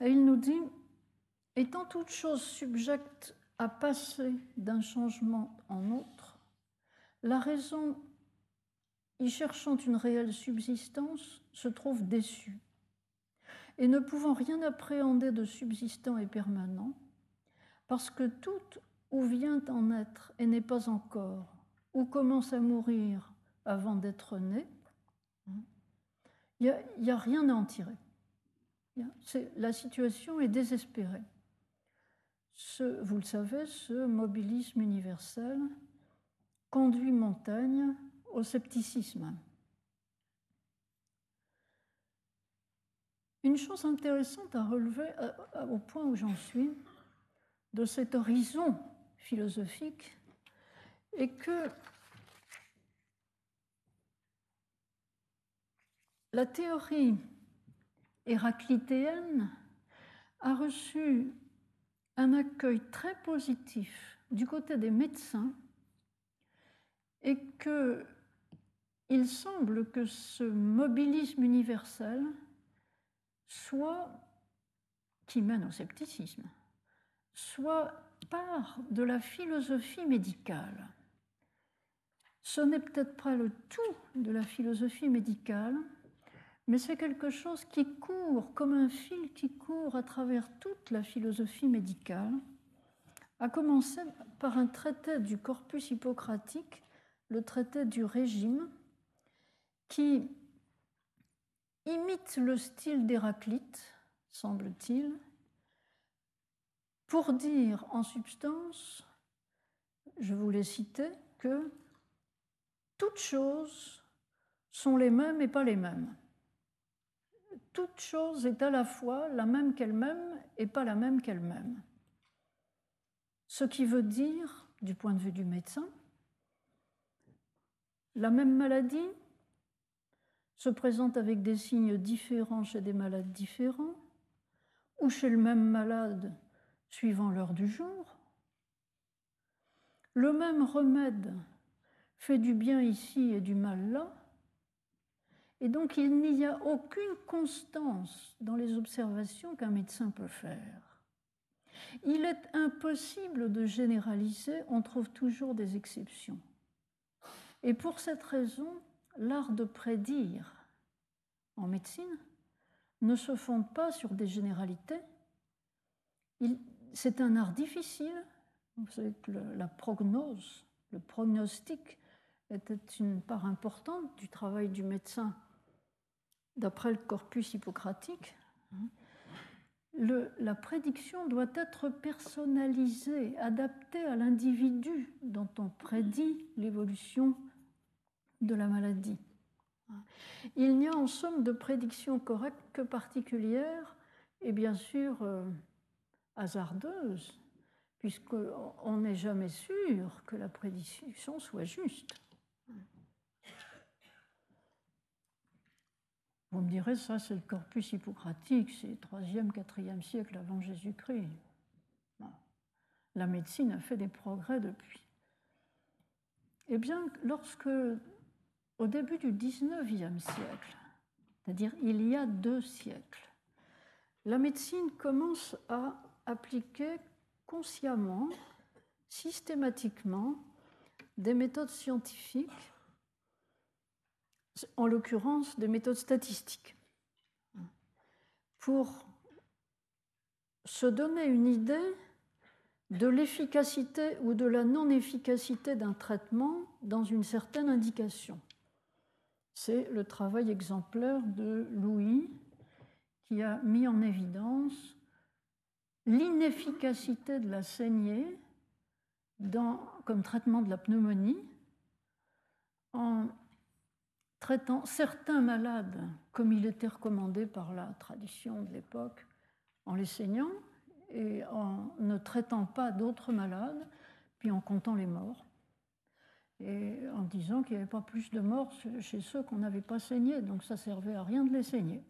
Et il nous dit Étant toute chose subjecte à passer d'un changement en autre, la raison, y cherchant une réelle subsistance, se trouve déçue. Et ne pouvant rien appréhender de subsistant et permanent, parce que tout ou vient en être et n'est pas encore, ou commence à mourir avant d'être né, il n'y a, rien à en tirer. La situation est désespérée vous le savez, ce mobilisme universel conduit Montaigne au scepticisme. Une chose intéressante à relever au point où j'en suis de cet horizon philosophique est que la théorie héraclitéenne a reçu un accueil très positif du côté des médecins et que il semble que ce mobilisme universel soit, qui mène au scepticisme, soit part de la philosophie médicale. Ce n'est peut-être pas le tout de la philosophie médicale, mais c'est quelque chose qui court comme un fil qui court à travers toute la philosophie médicale, à commencer par un traité du corpus hippocratique, le traité du régime, qui imite le style d'Héraclite, semble-t-il, pour dire en substance, je voulais citer, que toutes choses sont les mêmes et pas les mêmes toute chose est à la fois la même qu'elle-même et pas la même qu'elle-même. Ce qui veut dire, du point de vue du médecin, la même maladie se présente avec des signes différents chez des malades différents, ou chez le même malade suivant l'heure du jour. le même remède fait du bien ici et du mal là, et donc il n'y a aucune constance dans les observations qu'un médecin peut faire. Il est impossible de généraliser, on trouve toujours des exceptions. Et pour cette raison, l'art de prédire en médecine ne se fonde pas sur des généralités. C'est un art difficile. Vous savez que la prognose, le prognostic était une part importante du travail du médecin d'après le corpus hippocratique. la prédiction doit être personnalisée, adaptée à l'individu dont on prédit l'évolution de la maladie. Il n'y a en somme de prédiction correcte que particulière et bien sûr euh, hasardeuse, puisqu'on n'est jamais sûr que la prédiction soit juste. Vous me direz, ça c'est le corpus hippocratique, c'est 3e, 4e siècle avant Jésus-Christ. La médecine a fait des progrès depuis. Eh bien, lorsque au début du XIXe siècle, c'est-à-dire il y a deux siècles, la médecine commence à appliquer consciemment, systématiquement, des méthodes scientifiques, en l'occurrence des méthodes statistiques, pour se donner une idée de l'efficacité ou de la non-efficacité d'un traitement dans une certaine indication. C'est le travail exemplaire de Louis qui a mis en évidence l'inefficacité de la saignée comme traitement de la pneumonie en traitant certains malades comme il était recommandé par la tradition de l'époque en les saignant et en ne traitant pas d'autres malades, puis en comptant les morts et en disant qu'il n'y avait pas plus de morts chez ceux qu'on n'avait pas saigné, donc ça servait à rien de les saigner.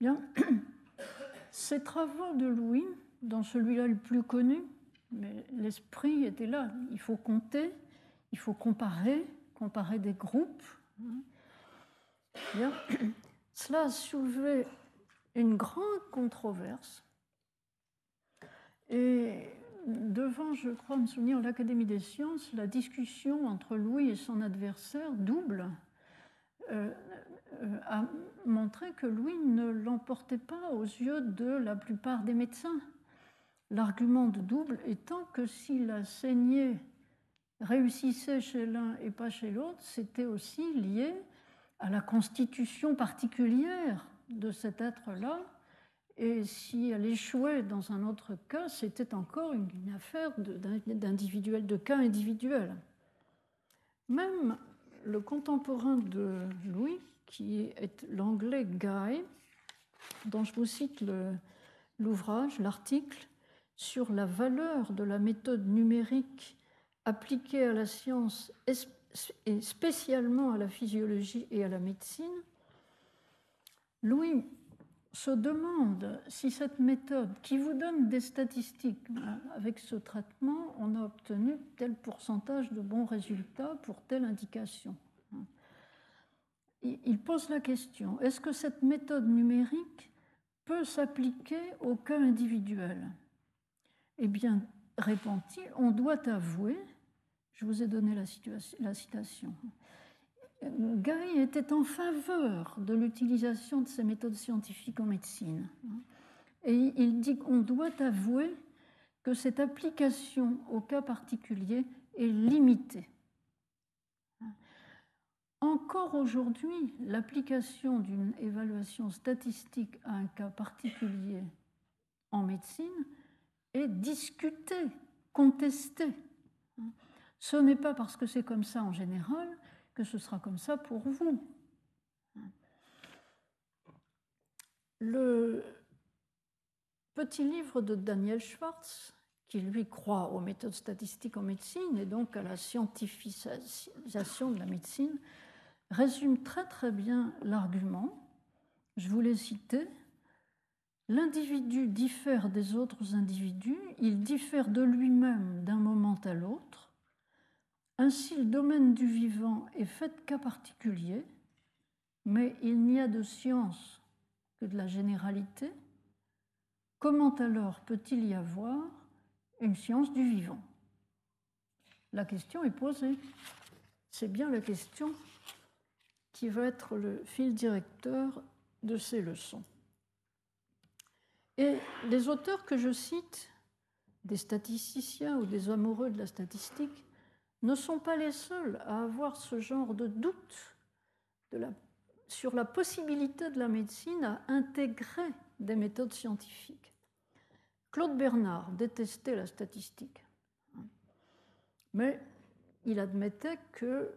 Bien, ces travaux de Louis, dans celui-là le plus connu, mais l'esprit était là, il faut compter, il faut comparer, comparer des groupes. Bien, cela a soulevé une grande controverse. Et devant, je crois me souvenir, l'Académie des sciences, la discussion entre Louis et son adversaire, double, euh, euh, a montré que Louis ne l'emportait pas aux yeux de la plupart des médecins. L'argument de double étant que si la saignée réussissait chez l'un et pas chez l'autre, c'était aussi lié à la constitution particulière de cet être-là et si elle échouait dans un autre cas, c'était encore une, affaire d'individuel, de, cas individuels. Même le contemporain de Louis, qui est l'anglais Guy, dont je vous cite l'ouvrage, l'article sur la valeur de la méthode numérique appliquée à la science et spécialement à la physiologie et à la médecine, Louis se demande si cette méthode qui vous donne des statistiques, avec ce traitement, on a obtenu tel pourcentage de bons résultats pour telle indication. Il pose la question, est-ce que cette méthode numérique peut s'appliquer au cas individuel? Eh bien, répond-il, on doit avouer, je vous ai donné la citation, Guy était en faveur de l'utilisation de ces méthodes scientifiques en médecine. Et il dit qu'on doit avouer que cette application au cas particulier est limitée. Encore aujourd'hui, l'application d'une évaluation statistique à un cas particulier en médecine est discutée, contestée. Ce n'est pas parce que c'est comme ça en général que ce sera comme ça pour vous. Le petit livre de Daniel Schwartz, qui lui croit aux méthodes statistiques en médecine et donc à la scientifisation de la médecine, résume très très bien l'argument. Je vous l'ai cité. L'individu diffère des autres individus, il diffère de lui-même d'un moment à l'autre. Ainsi, le domaine du vivant est fait cas particulier, mais il n'y a de science que de la généralité. Comment alors peut-il y avoir une science du vivant? La question est posée. C'est bien la question qui va être le fil directeur de ces leçons. Et les auteurs que je cite, des statisticiens ou des amoureux de la statistique, ne sont pas les seuls à avoir ce genre de doute sur la possibilité de la médecine à intégrer des méthodes scientifiques. Claude Bernard détestait la statistique, mais il admettait que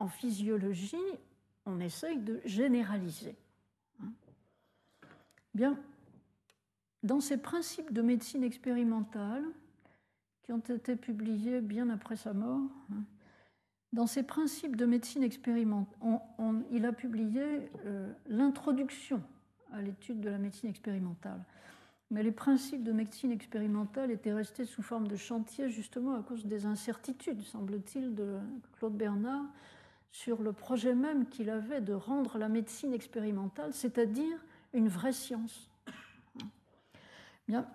en physiologie, on essaye de généraliser. Bien, dans ces principes de médecine expérimentale, qui ont été publiés bien après sa mort, hein, dans ces principes de médecine expérimentale, il a publié euh, l'introduction à l'étude de la médecine expérimentale. Mais les principes de médecine expérimentale étaient restés sous forme de chantier justement à cause des incertitudes, semble-t-il, de Claude Bernard sur le projet même qu'il avait de rendre la médecine expérimentale, c'est-à-dire une vraie science. Bien,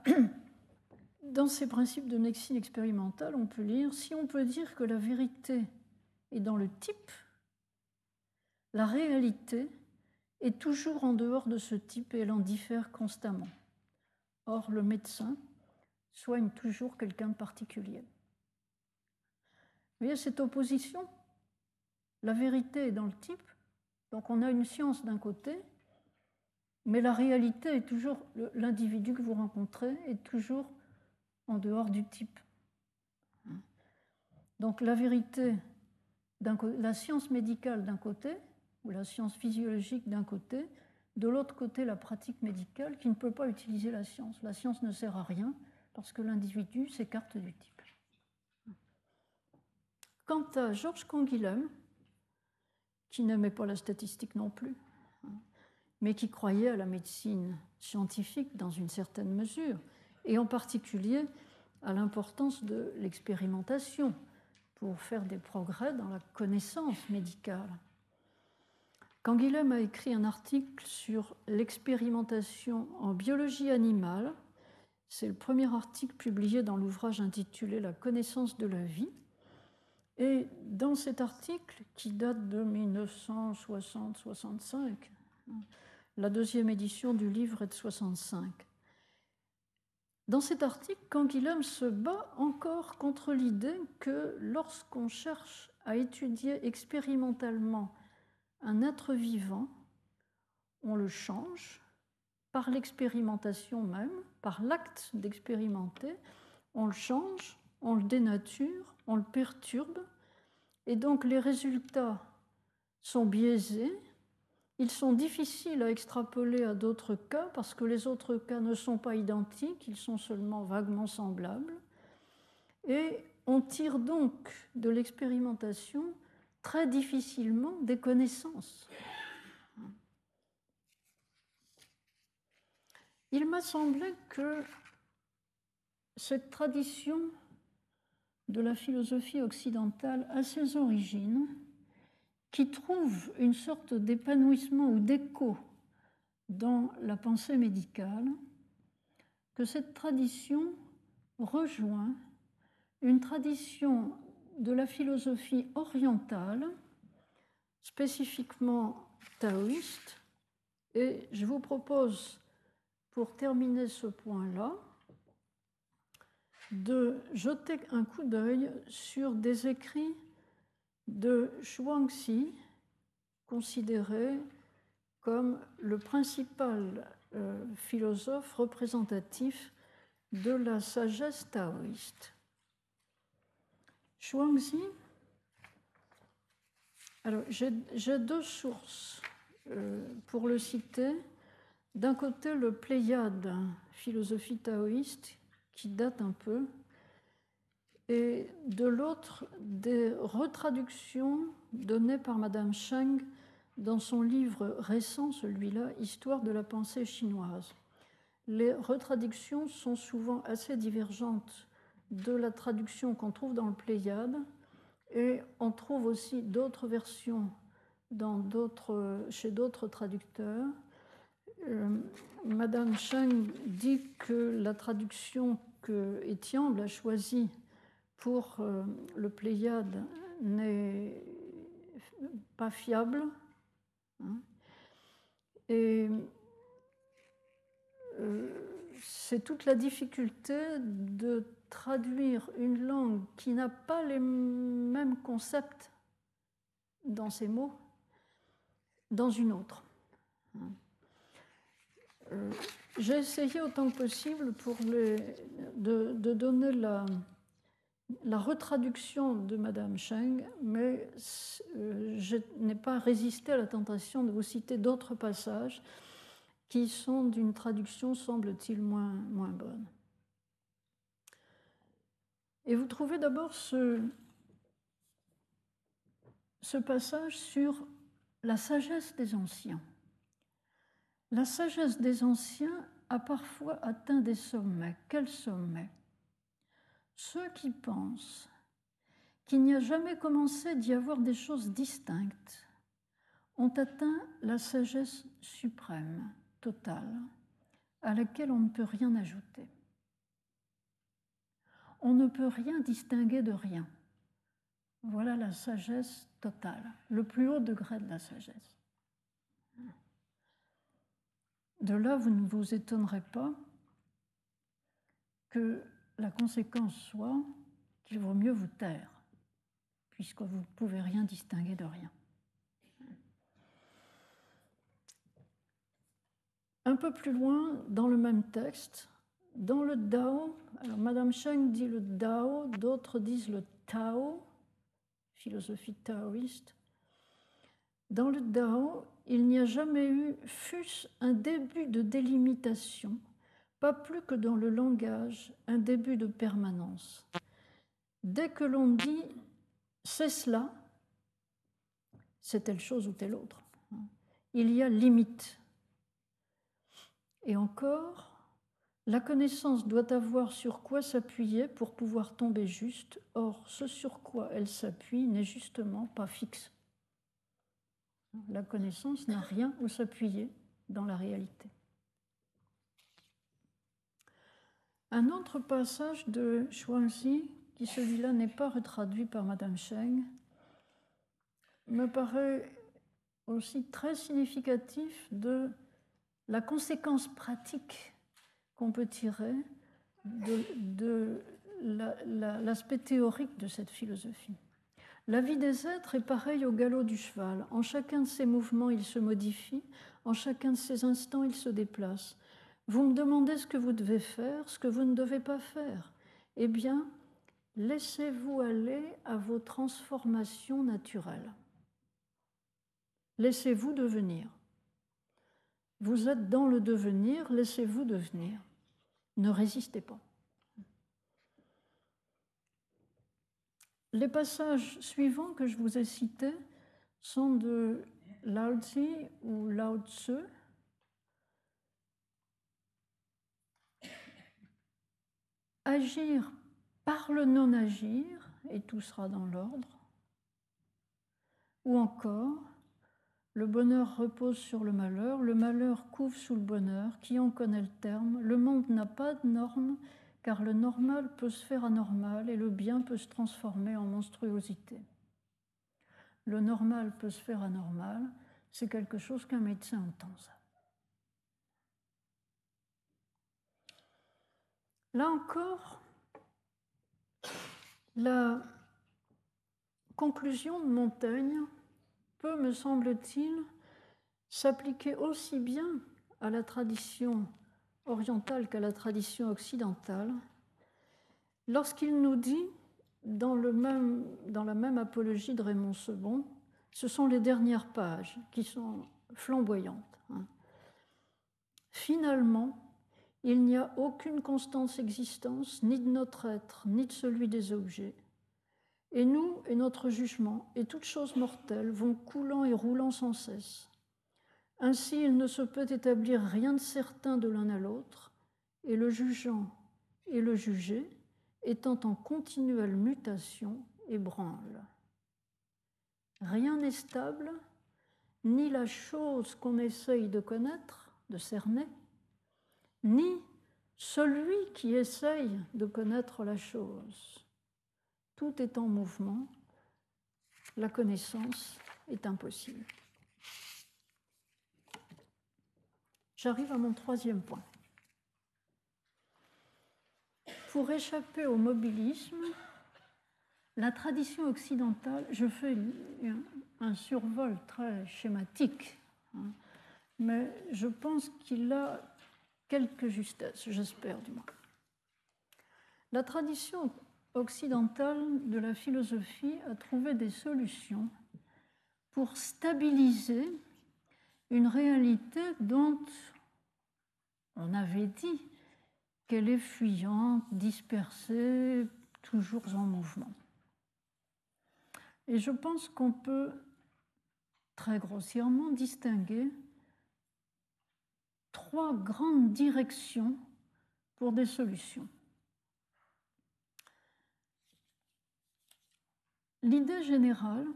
dans ces principes de médecine expérimentale, on peut lire si on peut dire que la vérité est dans le type, la réalité est toujours en dehors de ce type et elle en diffère constamment. Or, le médecin soigne toujours quelqu'un de particulier. Vous voyez cette opposition La vérité est dans le type, donc on a une science d'un côté mais la réalité est toujours, l'individu que vous rencontrez est toujours en dehors du type. Donc la vérité, la science médicale d'un côté, ou la science physiologique d'un côté, de l'autre côté la pratique médicale qui ne peut pas utiliser la science. La science ne sert à rien parce que l'individu s'écarte du type. Quant à Georges Canguilhem, qui n'aimait pas la statistique non plus, mais qui croyait à la médecine scientifique dans une certaine mesure, et en particulier à l'importance de l'expérimentation pour faire des progrès dans la connaissance médicale. Quand Guillaume a écrit un article sur l'expérimentation en biologie animale, c'est le premier article publié dans l'ouvrage intitulé La connaissance de la vie. Et dans cet article, qui date de 1960-65, la deuxième édition du livre est de 65. Dans cet article, Canguilhem se bat encore contre l'idée que lorsqu'on cherche à étudier expérimentalement un être vivant, on le change par l'expérimentation même, par l'acte d'expérimenter, on le change, on le dénature, on le perturbe, et donc les résultats sont biaisés, ils sont difficiles à extrapoler à d'autres cas parce que les autres cas ne sont pas identiques, ils sont seulement vaguement semblables. Et on tire donc de l'expérimentation très difficilement des connaissances. Il m'a semblé que cette tradition de la philosophie occidentale a ses origines qui trouve une sorte d'épanouissement ou d'écho dans la pensée médicale, que cette tradition rejoint une tradition de la philosophie orientale, spécifiquement taoïste, et je vous propose, pour terminer ce point-là, de jeter un coup d'œil sur des écrits de Shuangxi, considéré comme le principal euh, philosophe représentatif de la sagesse taoïste. Shuangxi, alors j'ai deux sources euh, pour le citer. D'un côté, le Pléiade, philosophie taoïste, qui date un peu, et de l'autre des retraductions données par Madame Cheng dans son livre récent, celui-là, Histoire de la pensée chinoise. Les retraductions sont souvent assez divergentes de la traduction qu'on trouve dans le Pléiade, et on trouve aussi d'autres versions chez d'autres traducteurs. Euh, Madame Cheng dit que la traduction que Étienne a choisie pour euh, le Pléiade n'est pas fiable. Hein. et euh, c'est toute la difficulté de traduire une langue qui n'a pas les mêmes concepts dans ses mots dans une autre. Hein. Euh, j'ai essayé autant que possible de, donner la, la, retraduction de Madame Cheng, mais euh, je n'ai pas résisté à la tentation de vous citer d'autres passages qui sont d'une traduction, semble-t-il, moins, moins bonne. Et vous trouvez d'abord ce, ce passage sur la sagesse des anciens. La sagesse des anciens a parfois atteint des sommets. Quels sommets? Ceux qui pensent qu'il n'y a jamais commencé d'y avoir des choses distinctes ont atteint la sagesse suprême, totale, à laquelle on ne peut rien ajouter. On ne peut rien distinguer de rien. Voilà la sagesse totale, le plus haut degré de la sagesse. De là, vous ne vous étonnerez pas que la conséquence soit qu'il vaut mieux vous taire, puisque vous ne pouvez rien distinguer de rien. Un peu plus loin, dans le même texte, dans le Dao, alors Madame Cheng dit le Dao, d'autres disent le Tao, philosophie taoïste. Dans le Dao, il n'y a jamais eu, fût-ce un début de délimitation, pas plus que dans le langage, un début de permanence. Dès que l'on dit c'est cela, c'est telle chose ou telle autre, il y a limite. Et encore, la connaissance doit avoir sur quoi s'appuyer pour pouvoir tomber juste, or ce sur quoi elle s'appuie n'est justement pas fixe. La connaissance n'a rien où s'appuyer dans la réalité. Un autre passage de Xuanzi, qui celui-là n'est pas retraduit par Madame Cheng, me paraît aussi très significatif de la conséquence pratique qu'on peut tirer de, l'aspect théorique de cette philosophie. La vie des êtres est pareille au galop du cheval. En chacun de ses mouvements, il se modifie, en chacun de ses instants, il se déplace. Vous me demandez ce que vous devez faire, ce que vous ne devez pas faire. Eh bien, laissez-vous aller à vos transformations naturelles. Laissez-vous devenir. Vous êtes dans le devenir, laissez-vous devenir. Ne résistez pas. Les passages suivants que je vous ai cités sont de Lao Tzu ou Lao Tzu. Agir par le non-agir, et tout sera dans l'ordre. Ou encore, le bonheur repose sur le malheur, le malheur couvre sous le bonheur, qui en connaît le terme. Le monde n'a pas de normes, car le normal peut se faire anormal et le bien peut se transformer en monstruosité. Le normal peut se faire anormal, c'est quelque chose qu'un médecin entend ça. Là encore, la conclusion de Montaigne peut, me semble-t-il, s'appliquer aussi bien à la tradition orientale qu'à la tradition occidentale, lorsqu'il nous dit, dans, la même apologie de Raymond Sebon, ce sont les dernières pages qui sont flamboyantes. Hein. Finalement, il n'y a aucune constance existence, ni de notre être, ni de celui des objets, Et nous et notre jugement et toute chose mortelle vont coulant et roulant sans cesse. Ainsi, il ne se peut établir rien de certain de l'un à l'autre, et le jugeant et le jugé étant en continuelle mutation et. Rien n'est stable, ni la chose qu'on essaye de connaître, de cerner, ni celui qui essaye de connaître la chose. Tout est en mouvement, la connaissance est impossible. J'arrive à mon troisième point. Pour échapper au mobilisme, la tradition occidentale, je fais un survol très schématique, hein, mais je pense qu'il a justesses, j'espère du moins. La tradition occidentale de la philosophie a trouvé des solutions pour stabiliser une réalité dont on avait dit qu'elle est fuyante, dispersée, toujours en mouvement. Et je pense qu'on peut très grossièrement distinguer trois grandes directions pour des solutions. L'idée générale,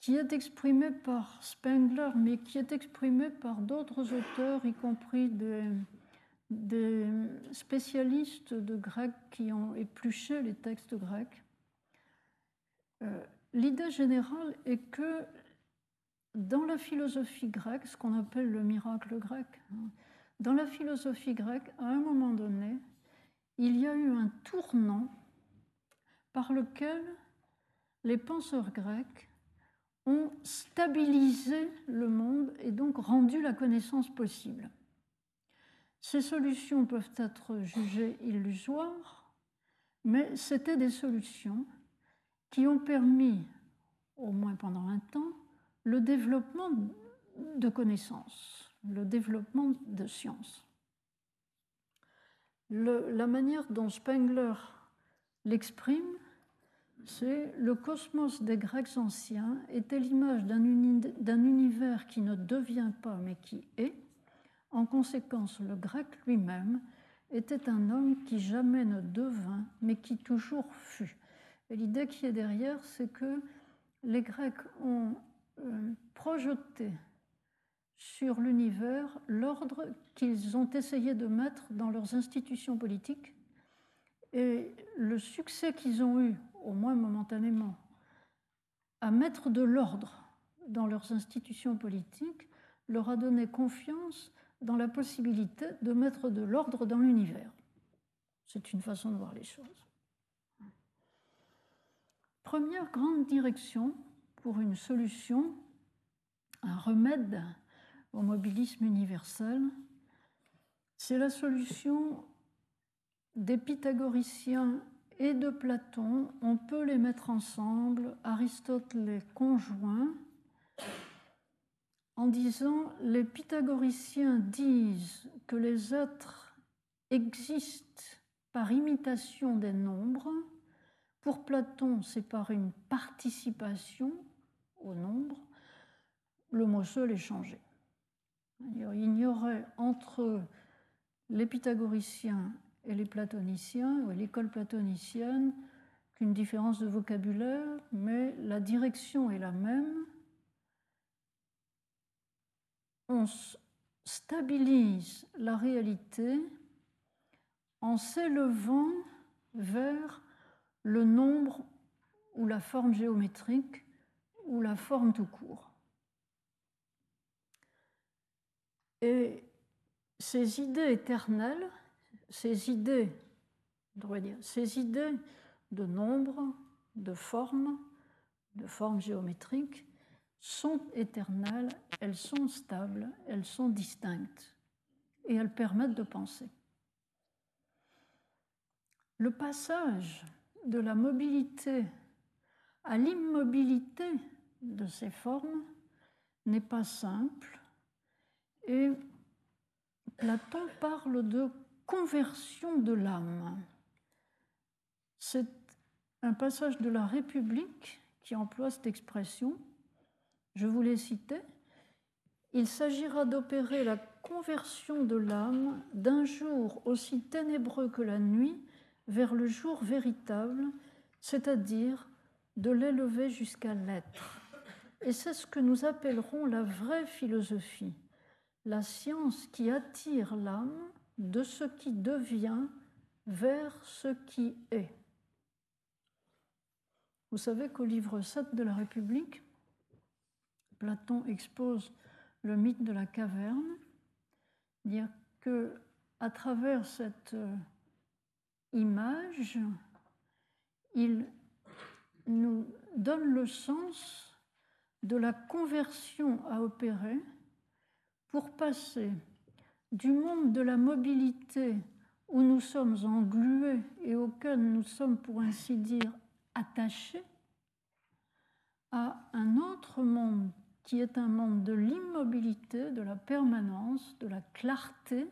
qui est exprimée par Spengler, mais qui est exprimée par d'autres auteurs, y compris des, spécialistes de grec qui ont épluché les textes grecs, euh, l'idée générale est que dans la philosophie grecque, ce qu'on appelle le miracle grec, hein, dans la philosophie grecque, à un moment donné, il y a eu un tournant par lequel les penseurs grecs ont stabilisé le monde et donc rendu la connaissance possible. Ces solutions peuvent être jugées illusoires, mais c'étaient des solutions qui ont permis, au moins pendant un temps, le développement de connaissances, le développement de sciences. la manière dont Spengler l'exprime, c'est le cosmos des Grecs anciens était l'image d'un univers qui ne devient pas mais qui est. En conséquence, le grec lui-même était un homme qui jamais ne devint mais qui toujours fut. Et l'idée qui est derrière, c'est que les Grecs ont euh, projeté sur l'univers l'ordre qu'ils ont essayé de mettre dans leurs institutions politiques et le succès qu'ils ont eu, au moins momentanément, à mettre de l'ordre dans leurs institutions politiques leur a donné confiance dans la possibilité de mettre de l'ordre dans l'univers. C'est une façon de voir les choses. Première grande direction pour une solution, un remède au mobilisme universel, c'est la solution des pythagoriciens et de Platon. On peut les mettre ensemble, Aristote les conjoint, en disant les pythagoriciens disent que les êtres existent par imitation des nombres, pour Platon, c'est par une participation au nombre. Le mot seul est changé. Il n'y aurait entre les pythagoriciens et les platoniciens, ou l'école platonicienne, qu'une différence de vocabulaire, mais la direction est la même. On stabilise la réalité en s'élevant vers le nombre ou la forme géométrique ou la forme tout court. Et ces idées éternelles, ces idées, dire, ces idées de nombre, de forme, de forme géométrique, sont éternelles, elles sont stables, elles sont distinctes et elles permettent de penser. Le passage de la mobilité à l'immobilité de ces formes n'est pas simple et Platon parle de conversion de l'âme. C'est un passage de la République qui emploie cette expression. Je vous l'ai cité. Il s'agira d'opérer la conversion de l'âme d'un jour aussi ténébreux que la nuit vers le jour véritable, c'est-à-dire de l'élever jusqu'à l'être. Et c'est ce que nous appellerons la vraie philosophie, la science qui attire l'âme de ce qui devient vers ce qui est. Vous savez qu'au livre 7 de la République, Platon expose le mythe de la caverne, dire que à travers cette euh, image, il nous donne le sens de la conversion à opérer pour passer du monde de la mobilité où nous sommes englués et auquel nous sommes, pour ainsi dire, attachés, à un autre monde qui est un monde de l'immobilité, de la permanence, de la clarté.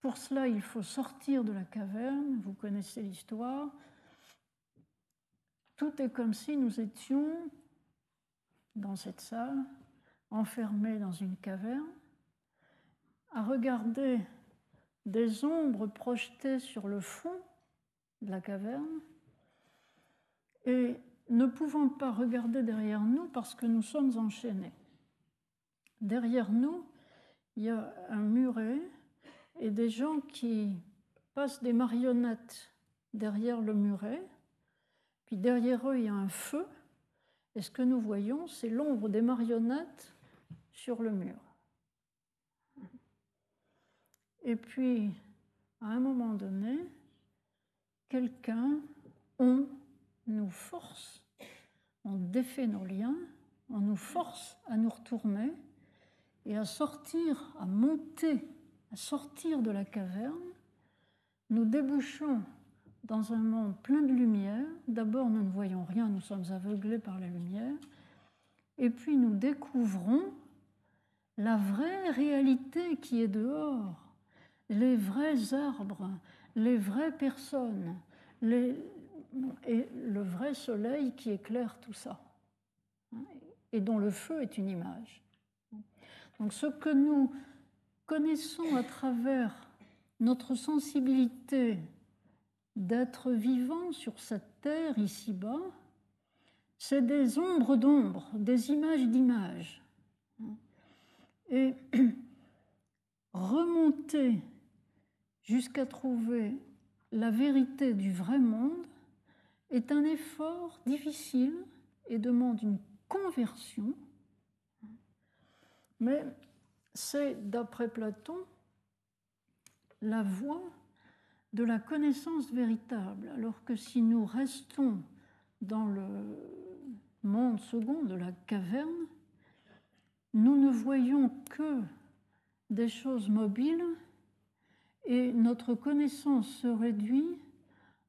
Pour cela, il faut sortir de la caverne, vous connaissez l'histoire. Tout est comme si nous étions dans cette salle, enfermés dans une caverne, à regarder des ombres projetées sur le fond de la caverne et ne pouvant pas regarder derrière nous parce que nous sommes enchaînés. Derrière nous, il y a un muret et des gens qui passent des marionnettes derrière le muret, puis derrière eux, il y a un feu, et ce que nous voyons, c'est l'ombre des marionnettes sur le mur. Et puis, à un moment donné, quelqu'un, on, nous force, on défait nos liens, on nous force à nous retourner et à sortir, à monter, à sortir de la caverne. Nous débouchons dans un monde plein de lumière. D'abord, nous ne voyons rien, nous sommes aveuglés par la lumière. Et puis, nous découvrons la vraie réalité qui est dehors les vrais arbres, les vraies personnes, et le vrai soleil qui éclaire tout ça, et dont le feu est une image. Donc ce que nous connaissons à travers notre sensibilité d'être vivant sur cette terre ici-bas, c'est des ombres d'ombres, des images d'images. Et remonter jusqu'à trouver la vérité du vrai monde est un effort difficile et demande une conversion, mais c'est, d'après Platon, la voie de la connaissance véritable, alors que si nous restons dans le monde second de la caverne, nous ne voyons que des choses mobiles et notre connaissance se réduit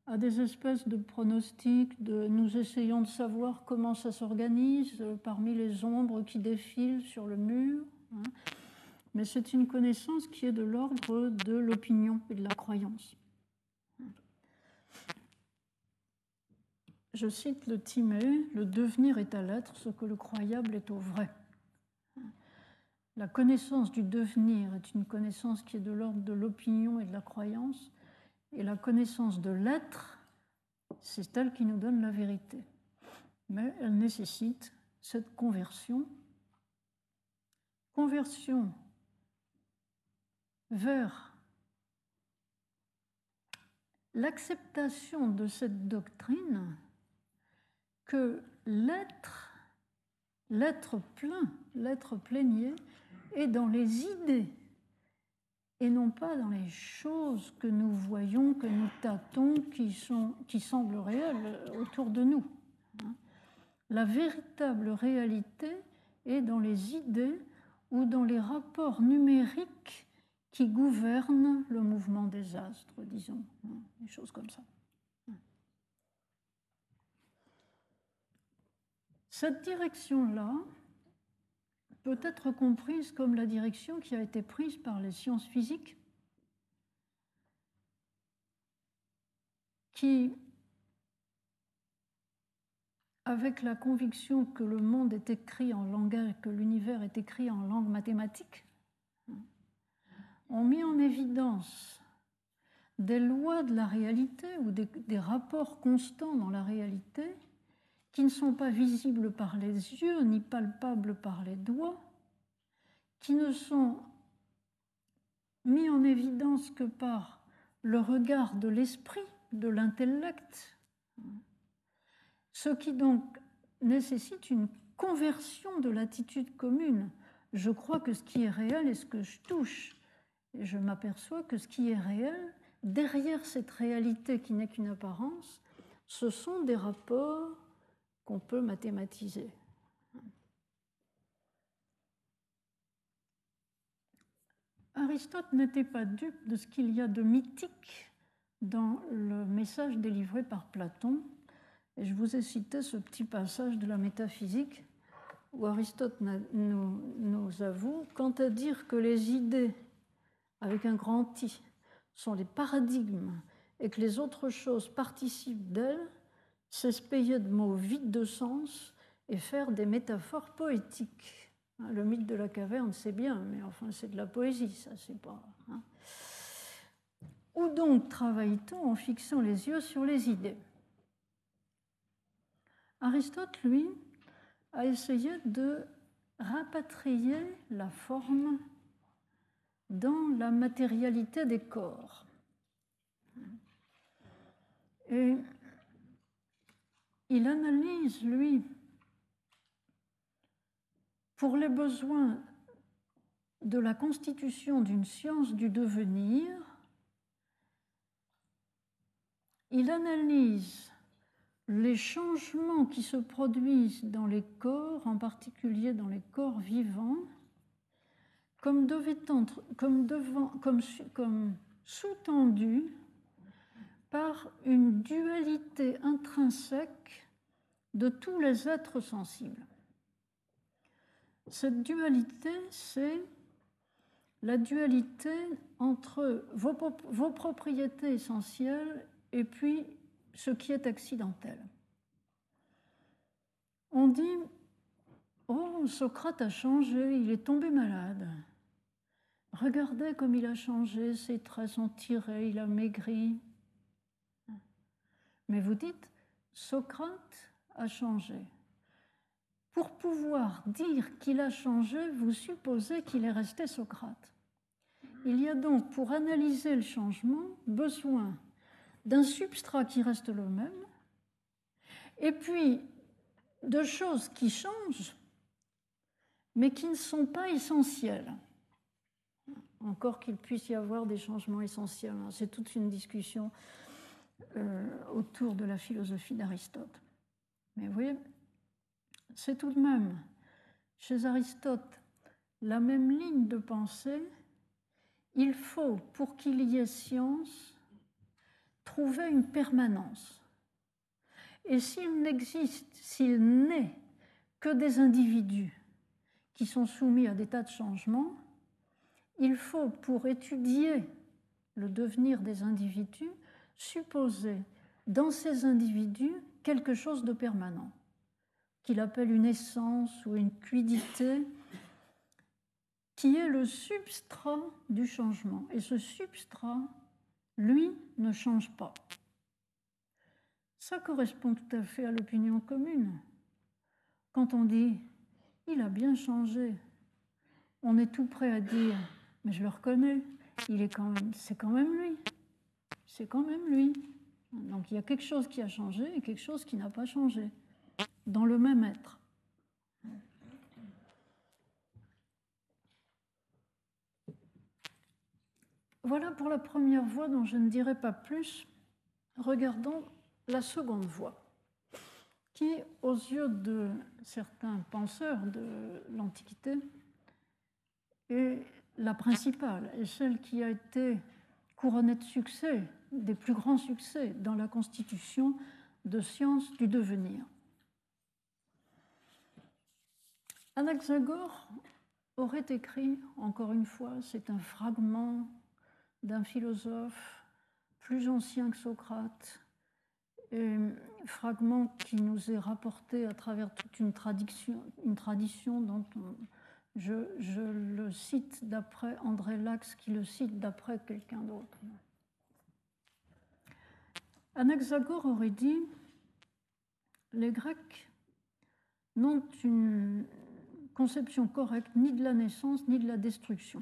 à des espèces de pronostics, de nous essayons de savoir comment ça s'organise parmi les ombres qui défilent sur le mur. Hein. Mais c'est une connaissance qui est de l'ordre de l'opinion et de la croyance. Je cite le Timée, le devenir est à l'être ce que le croyable est au vrai. La connaissance du devenir est une connaissance qui est de l'ordre de l'opinion et de la croyance, et la connaissance de l'être, c'est elle qui nous donne la vérité. Mais elle nécessite cette conversion, conversion vers l'acceptation de cette doctrine que l'être, l'être plein, l'être plénier, et dans les idées et non pas dans les choses que nous voyons, que nous tâtons, qui, qui semblent réelles autour de nous. La véritable réalité est dans les idées ou dans les rapports numériques qui gouvernent le mouvement des astres, disons, des choses comme ça. Cette direction-là, peut être comprise comme la direction qui a été prise par les sciences physiques, qui avec la conviction que le monde est écrit en langage, que l'univers est écrit en langue mathématique, ont mis en évidence des lois de la réalité ou des, des, rapports constants dans la réalité qui ne sont pas visibles par les yeux ni palpables par les doigts, qui ne sont mis en évidence que par le regard de l'esprit, de l'intellect, ce qui donc nécessite une conversion de l'attitude commune. Je crois que ce qui est réel est ce que je touche. Et je m'aperçois que ce qui est réel, derrière cette réalité qui n'est qu'une apparence, ce sont des rapports qu'on peut mathématiser. Aristote n'était pas dupe de ce qu'il y a de mythique dans le message délivré par Platon. Et je vous ai cité ce petit passage de la métaphysique où Aristote nous, nous avoue, quant à dire que les idées, avec un grand I, sont les paradigmes et que les autres choses participent d'elles, c'est de mots vides de sens et faire des métaphores poétiques. Hein, le mythe de la caverne, c'est bien, mais enfin, c'est de la poésie, ça, c'est pas. Hein. Où donc travaille-t-on en fixant les yeux sur les idées? Aristote, lui, a essayé de rapatrier la forme dans la matérialité des corps. Et il analyse, lui, pour les besoins de la constitution d'une science du devenir, il analyse les changements qui se produisent dans les corps, en particulier dans les corps vivants, comme, comme, comme sous-tendus par une dualité intrinsèque de tous les êtres sensibles. Cette dualité, c'est la dualité entre vos, propriétés essentielles et puis ce qui est accidentel. On dit, oh, Socrate a changé, il est tombé malade. Regardez comme il a changé, ses traits sont tirés, il a maigri. Mais vous dites, Socrate a changé. Pour pouvoir dire qu'il a changé, vous supposez qu'il est resté Socrate. Il y a donc, pour analyser le changement, besoin d'un substrat qui reste le même, et puis de choses qui changent, mais qui ne sont pas essentielles. Encore qu'il puisse y avoir des changements essentiels. C'est toute une discussion autour de la philosophie d'Aristote. Mais vous voyez, c'est tout de même, chez Aristote, la même ligne de pensée. Il faut, pour qu'il y ait science, trouver une permanence. Et s'il n'existe, s'il n'est que des individus qui sont soumis à des tas de changements, il faut, pour étudier le devenir des individus, supposer dans ces individus quelque chose de permanent qu'il appelle une essence ou une cuidité, qui est le substrat du changement. Et ce substrat, lui, ne change pas. Ça correspond tout à fait à l'opinion commune. Quand on dit il a bien changé, on est tout prêt à dire mais je le reconnais, il est quand c'est quand même lui, c'est quand même lui. Donc il y a quelque chose qui a changé et quelque chose qui n'a pas changé dans le même être. Voilà pour la première voie dont je ne dirai pas plus. Regardons la seconde voie, qui, aux yeux de certains penseurs de l'Antiquité, est la principale et celle qui a été couronnée de succès, des plus grands succès dans la constitution de sciences du devenir. Anaxagore aurait écrit, encore une fois, c'est un fragment d'un philosophe plus ancien que Socrate, et fragment qui nous est rapporté à travers toute une tradition, une tradition dont je, je, le cite d'après André Lax, qui le cite d'après quelqu'un d'autre. Anaxagore aurait dit les Grecs n'ont une conception correcte ni de la naissance ni de la destruction,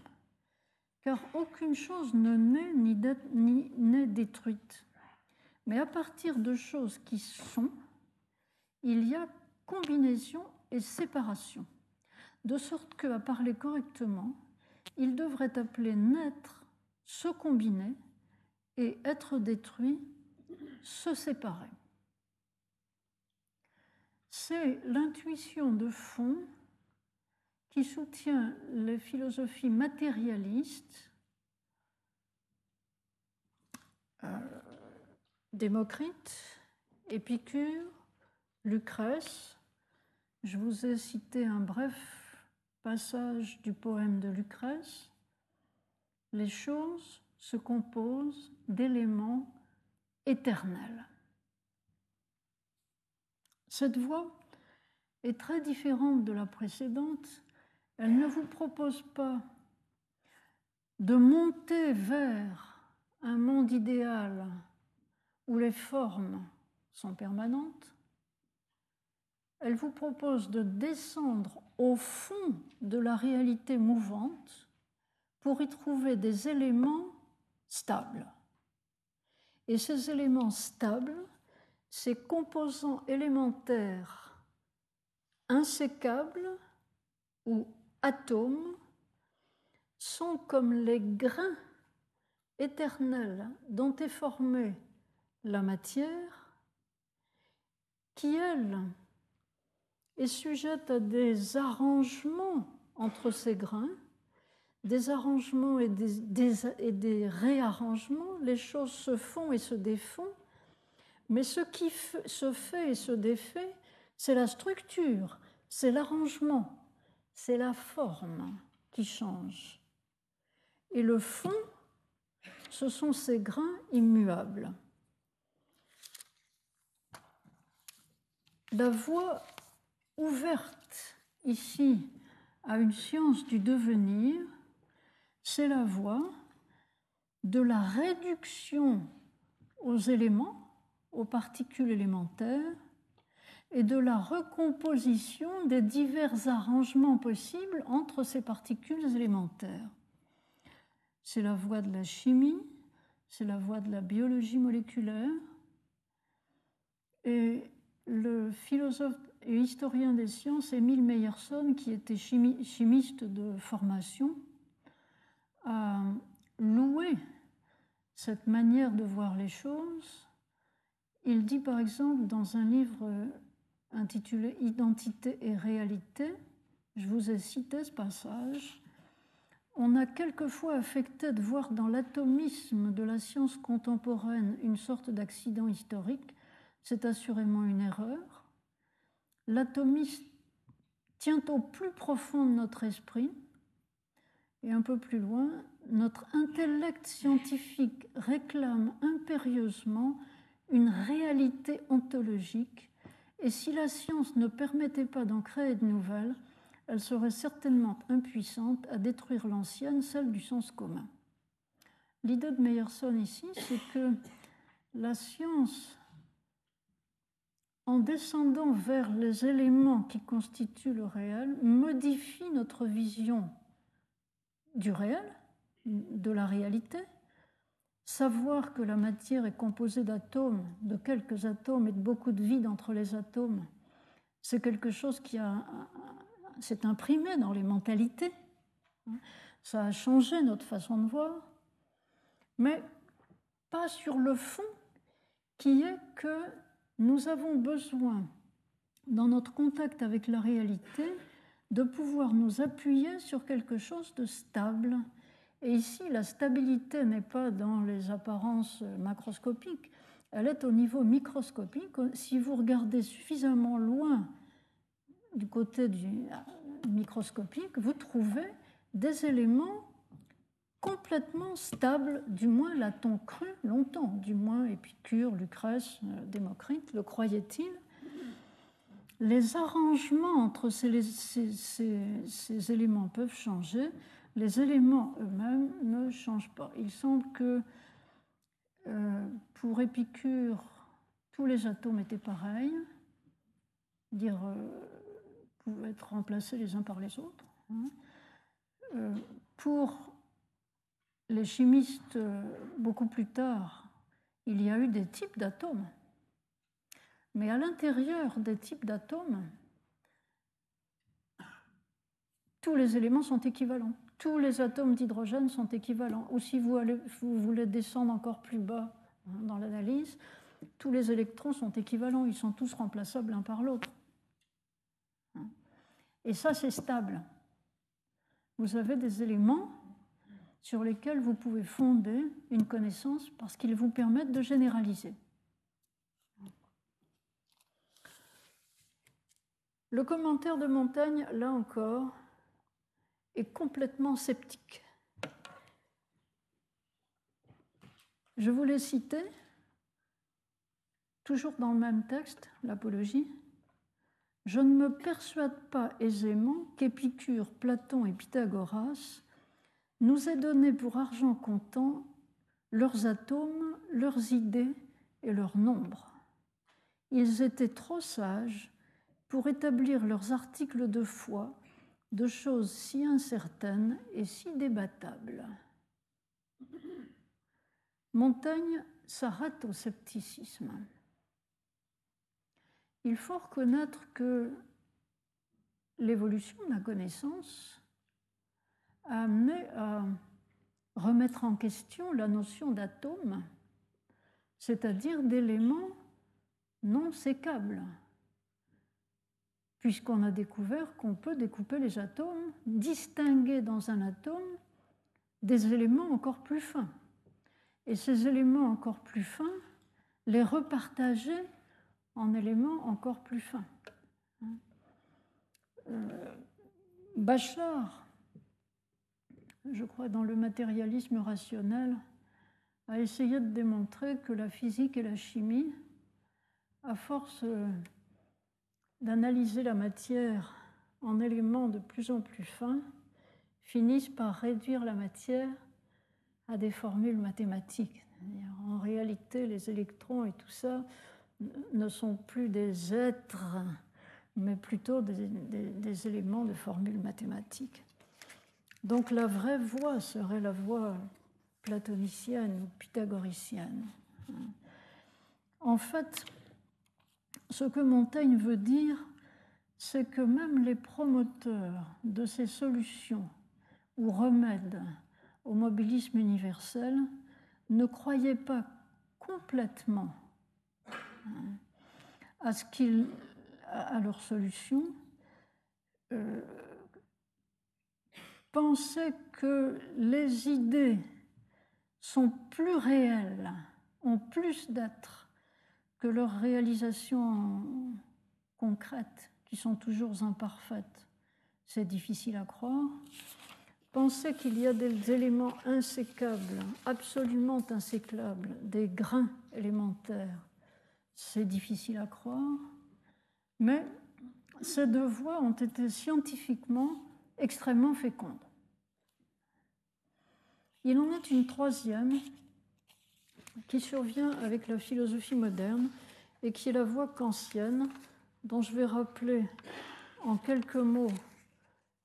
car aucune chose ne naît ni n'est détruite. Mais à partir de choses qui sont, il y a combinaison et séparation, de sorte que, à parler correctement, il devrait appeler naître, se combiner, et être détruit, se séparer c'est l'intuition de fond qui soutient les philosophies matérialistes, euh, Démocrite, Épicure, Lucrèce. Je vous ai cité un bref passage du poème de Lucrèce. Les choses se composent d'éléments éternels. Cette voie est très différente de la précédente. Elle ne vous propose pas de monter vers un monde idéal où les formes sont permanentes. Elle vous propose de descendre au fond de la réalité mouvante pour y trouver des éléments stables. Et ces éléments stables, ces composants élémentaires insécables ou atomes sont comme les grains éternels dont est formée la matière, qui, elle, est sujette à des arrangements entre ces grains, des arrangements et des, réarrangements, les choses se font et se défont, mais ce qui se fait et se défait, c'est la structure, c'est l'arrangement, c'est la forme qui change. Et le fond, ce sont ces grains immuables. La voie ouverte ici à une science du devenir, c'est la voie de la réduction aux éléments aux particules élémentaires et de la recomposition des divers arrangements possibles entre ces particules élémentaires. C'est la voie de la chimie, c'est la voie de la biologie moléculaire. Et le philosophe et historien des sciences, Émile Meyerson, qui était chimiste de formation, a loué cette manière de voir les choses il dit par exemple dans un livre intitulé Identité et réalité, je vous ai cité ce passage, on a quelquefois affecté de voir dans l'atomisme de la science contemporaine une sorte d'accident historique. C'est assurément une erreur. L'atomisme tient au plus profond de notre esprit, et un peu plus loin, notre intellect scientifique réclame impérieusement une réalité ontologique, et si la science ne permettait pas d'en créer de nouvelles, elle serait certainement impuissante à détruire l'ancienne, celle du sens commun. L'idée de Meyerson ici, c'est que la science, en descendant vers les éléments qui constituent le réel, modifie notre vision du réel, de la réalité, Savoir que la matière est composée d'atomes, de quelques atomes et de beaucoup de vide entre les atomes, c'est quelque chose qui s'est imprimé dans les mentalités. Ça a changé notre façon de voir, mais pas sur le fond, qui est que nous avons besoin, dans notre contact avec la réalité, de pouvoir nous appuyer sur quelque chose de stable, et ici, la stabilité n'est pas dans les apparences macroscopiques, elle est au niveau microscopique. Si vous regardez suffisamment loin du côté du microscopique, vous trouvez des éléments complètement stable, du moins l'a-t-on cru longtemps, du moins Épicure, Lucrèce, euh, Démocrite le croyait-il. Les arrangements entre ces, éléments peuvent changer, les éléments eux-mêmes ne changent pas. Il semble que euh, pour Épicure, tous les atomes étaient pareils, dire euh, pouvaient être remplacés les uns par les autres. Hein. Euh, pour les chimistes, beaucoup plus tard, il y a eu des types d'atomes. Mais à l'intérieur des types d'atomes, tous les éléments sont équivalents. Tous les atomes d'hydrogène sont équivalents. Ou si vous, voulez descendre encore plus bas hein, dans l'analyse, tous les électrons sont équivalents. Ils sont tous remplaçables l'un par l'autre. Hein. Et ça, c'est stable vous avez des éléments sur lesquels vous pouvez fonder une connaissance parce qu'ils vous permettent de généraliser. Le commentaire de Montaigne, là encore, est complètement sceptique. Je vous l'ai cité, toujours dans le même texte, l'Apologie, je ne me persuade pas aisément qu'Épicure, Platon et Pythagoras nous aient donné pour argent comptant leurs atomes, leurs idées et leurs nombres. Ils étaient trop sages pour établir leurs articles de foi de choses si incertaines et si débattables. Montaigne s'arrête au scepticisme il faut reconnaître que l'évolution de la connaissance a amené à remettre en question la notion d'atome, c'est-à-dire d'éléments non sécables, puisqu'on a découvert qu'on peut découper les atomes, distinguer dans un atome des éléments encore plus fins. Et ces éléments encore plus fins, les repartager en éléments encore plus fins. Euh, Bachelard, je crois dans le matérialisme rationnel, a essayé de démontrer que la physique et la chimie, à force d'analyser la matière en éléments de plus en plus fins, finissent par réduire la matière à des formules mathématiques. En réalité, les électrons et tout ça ne sont plus des êtres, mais plutôt des, éléments de formules mathématiques. Donc la vraie voie serait la voie platonicienne ou pythagoricienne. En fait, ce que Montaigne veut dire, c'est que même les promoteurs de ces solutions ou remèdes au mobilisme universel ne croyaient pas complètement à, ce qu'ils, à leur solution, euh, pensaient que les idées sont plus réelles, ont plus d'être que leurs réalisations concrètes, qui sont toujours imparfaites. C'est difficile à croire. Penser qu'il y a des éléments insécables, absolument insécables, des grains élémentaires, c'est difficile à croire, mais ces deux voies ont été scientifiquement extrêmement fécondes. Il en est une troisième qui survient avec la philosophie moderne et qui est la voie kantienne, dont je vais rappeler en quelques mots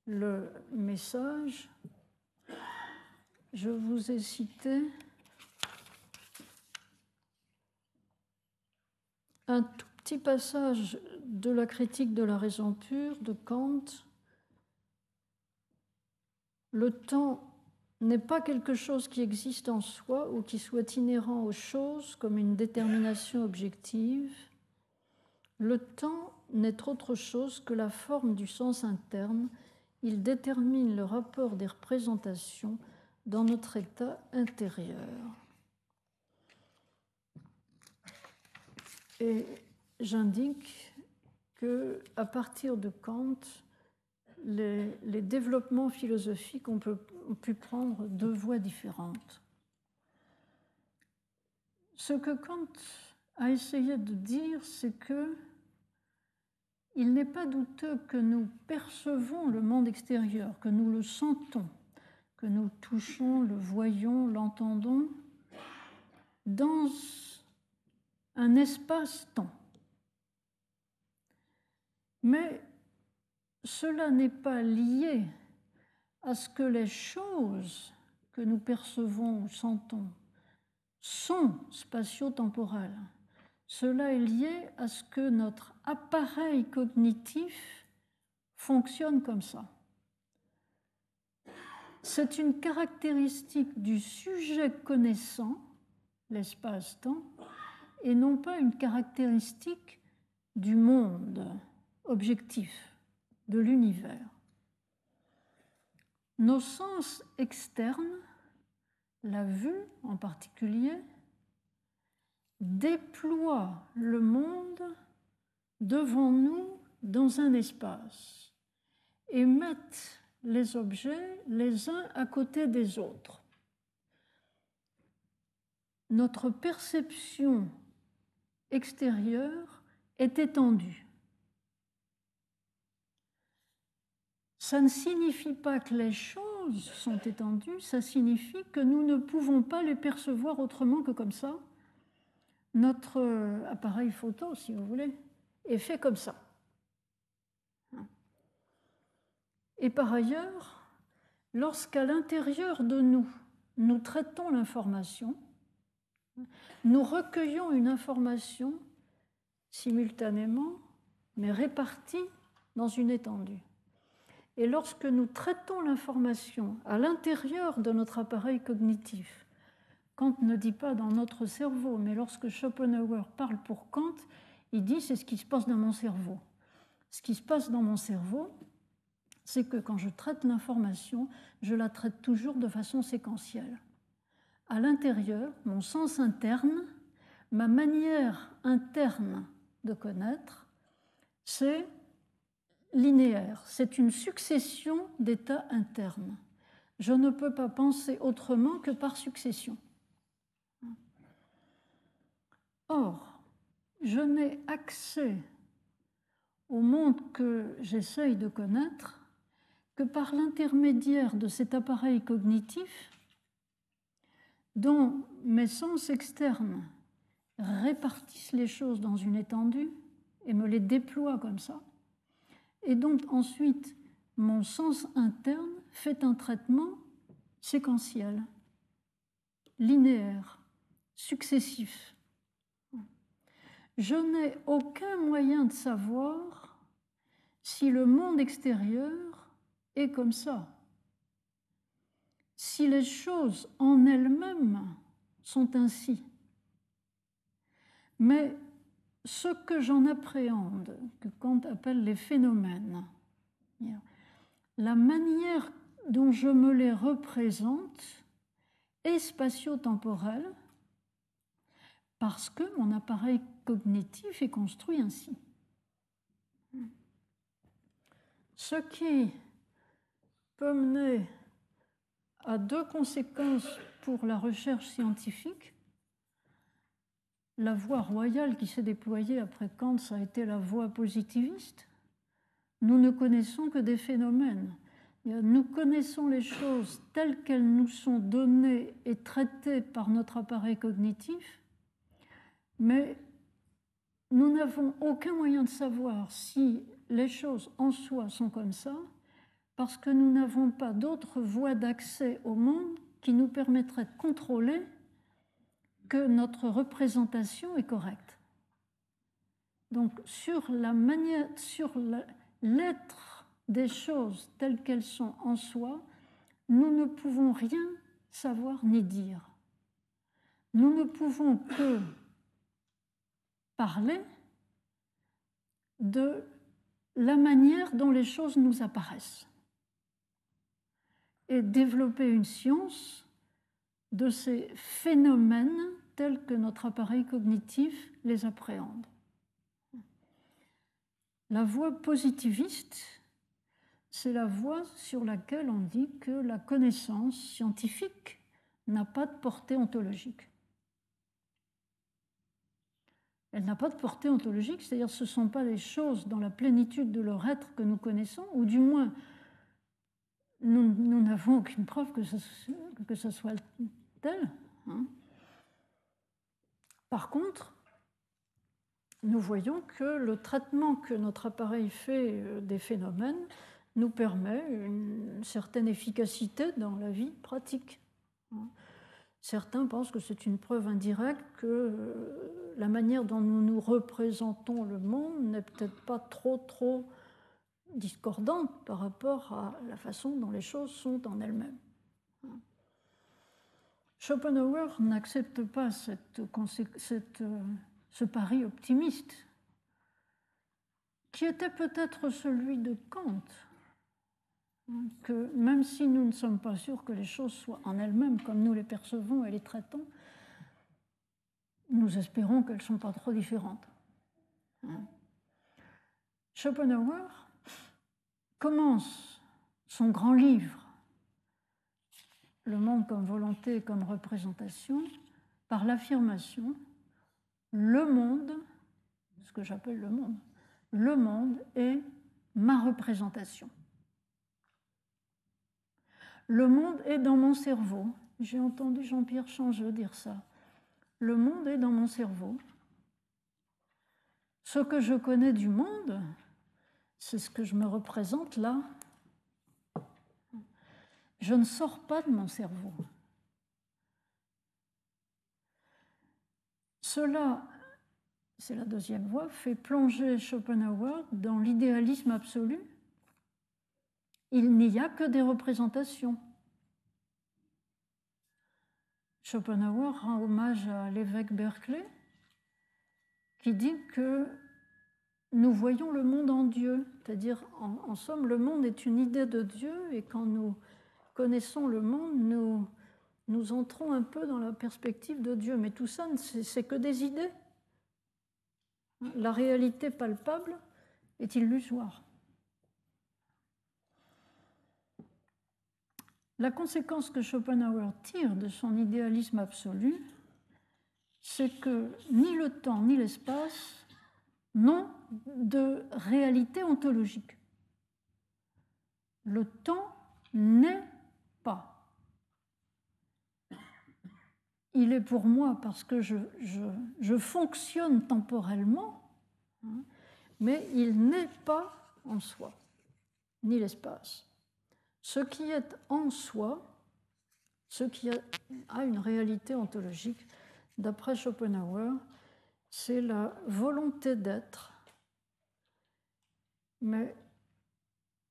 le message. Je vous ai cité un tout petit passage de la critique de la raison pure de Kant. Le temps n'est pas quelque chose qui existe en soi ou qui soit inhérent aux choses comme une détermination objective. Le temps n'est autre chose que la forme du sens interne. Il détermine le rapport des représentations dans notre état intérieur. Et j'indique que à partir de Kant, les, développements philosophiques ont, pu prendre deux voies différentes. Ce que Kant a essayé de dire, c'est que il n'est pas douteux que nous percevons le monde extérieur, que nous le sentons, que nous touchons, le voyons, l'entendons, dans un espace-temps. Mais cela n'est pas lié à ce que les choses que nous percevons ou sentons sont spatio-temporelles. Cela est lié à ce que notre appareil cognitif fonctionne comme ça. C'est une caractéristique du sujet connaissant, l'espace-temps, et non pas une caractéristique du monde objectif, de l'univers. Nos sens externes, la vue en particulier, déploient le monde devant nous dans un espace et mettent les objets les uns à côté des autres. Notre perception extérieure est étendue. Ça ne signifie pas que les choses sont étendues, ça signifie que nous ne pouvons pas les percevoir autrement que comme ça. Notre appareil photo, si vous voulez, est fait comme ça. Et par ailleurs, lorsqu'à l'intérieur de nous, nous traitons l'information, nous recueillons une information simultanément, mais répartie dans une étendue. Et lorsque nous traitons l'information à l'intérieur de notre appareil cognitif, Kant ne dit pas dans notre cerveau, mais lorsque Schopenhauer parle pour Kant, il dit c'est ce qui se passe dans mon cerveau. Ce qui se passe dans mon cerveau, c'est que quand je traite l'information, je la traite toujours de façon séquentielle. À l'intérieur, mon sens interne, ma manière interne de connaître, c'est c'est une succession d'états internes. Je ne peux pas penser autrement que par succession. Or, je n'ai accès au monde que j'essaye de connaître que par l'intermédiaire de cet appareil cognitif dont mes sens externes répartissent les choses dans une étendue et me les déploient comme ça, et donc ensuite, mon sens interne fait un traitement séquentiel, linéaire, successif. Je n'ai aucun moyen de savoir si le monde extérieur est comme ça, si les choses en elles-mêmes sont ainsi. Mais ce que j'en appréhende, que Kant appelle les phénomènes, la manière dont je me les représente est spatio-temporelle parce que mon appareil cognitif est construit ainsi. Ce qui peut mener à deux conséquences pour la recherche scientifique la voie royale qui s'est déployée après Kant, ça a été la voie positiviste. Nous ne connaissons que des phénomènes. Nous connaissons les choses telles qu'elles nous sont données et traitées par notre appareil cognitif, mais nous n'avons aucun moyen de savoir si les choses en soi sont comme ça, parce que nous n'avons pas d'autre voie d'accès au monde qui nous permettrait de contrôler que notre représentation est correcte. Donc sur la manière, sur l'être des choses telles qu'elles sont en soi, nous ne pouvons rien savoir ni dire. Nous ne pouvons que parler de la manière dont les choses nous apparaissent et développer une science de ces phénomènes tels que notre appareil cognitif les appréhende. La voie positiviste, c'est la voie sur laquelle on dit que la connaissance scientifique n'a pas de portée ontologique. Elle n'a pas de portée ontologique, c'est-à-dire ce ne sont pas les choses dans la plénitude de leur être que nous connaissons, ou du moins nous n'avons aucune preuve que ce, que soit tel. Hein. Par contre, nous voyons que le traitement que notre appareil fait euh, des phénomènes nous permet une certaine efficacité dans la vie pratique. Certains pensent que c'est une preuve indirecte que euh, la manière dont nous nous représentons le monde n'est peut-être pas trop trop discordante par rapport à la façon dont les choses sont en elles-mêmes. Schopenhauer n'accepte pas euh, ce pari optimiste, qui était peut-être celui de Kant, que même si nous ne sommes pas sûrs que les choses soient en elles-mêmes comme nous les percevons et les traitons, nous espérons qu'elles ne sont pas trop différentes. Schopenhauer commence son grand livre, Le monde comme volonté et comme représentation, par l'affirmation Le monde, ce que j'appelle le monde, le monde est ma représentation. Le monde est dans mon cerveau. J'ai entendu Jean-Pierre Changeux dire ça. Le monde est dans mon cerveau. Ce que je connais du monde, c'est ce que je me représente là. Je ne sors pas de mon cerveau. Cela, c'est la deuxième voie, fait plonger Schopenhauer dans l'idéalisme absolu il n'y a que des représentations. Schopenhauer rend hommage à l'évêque Berkeley qui dit que nous voyons le monde en Dieu, c'est-à-dire en, somme le monde est une idée de Dieu et quand nous connaissons le monde, nous, nous entrons un peu dans la perspective de Dieu. Mais tout ça, c'est que des idées. La réalité palpable est illusoire. La conséquence que Schopenhauer tire de son idéalisme absolu, c'est que ni le temps ni l'espace n'ont de réalité ontologique. Le temps n'est Il est pour moi parce que je, je, fonctionne temporellement, hein, mais il n'est pas en soi, ni l'espace. Ce qui est en soi, ce qui a une réalité ontologique, d'après Schopenhauer, c'est la volonté d'être. Mais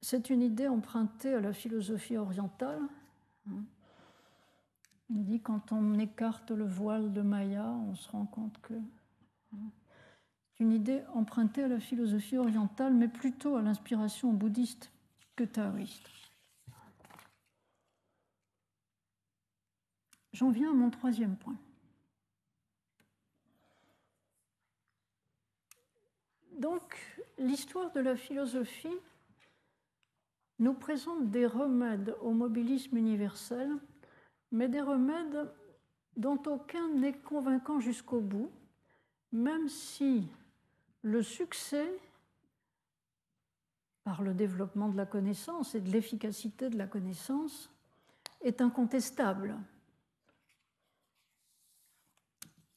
c'est une idée empruntée à la philosophie orientale. Il dit quand on écarte le voile de Maya, on se rend compte que c'est une idée empruntée à la philosophie orientale, mais plutôt à l'inspiration bouddhiste que taoïste. J'en viens à mon troisième point. Donc, l'histoire de la philosophie nous présente des remèdes au mobilisme universel, mais des remèdes dont aucun n'est convaincant jusqu'au bout, même si le succès, par le développement de la connaissance et de l'efficacité de la connaissance, est incontestable.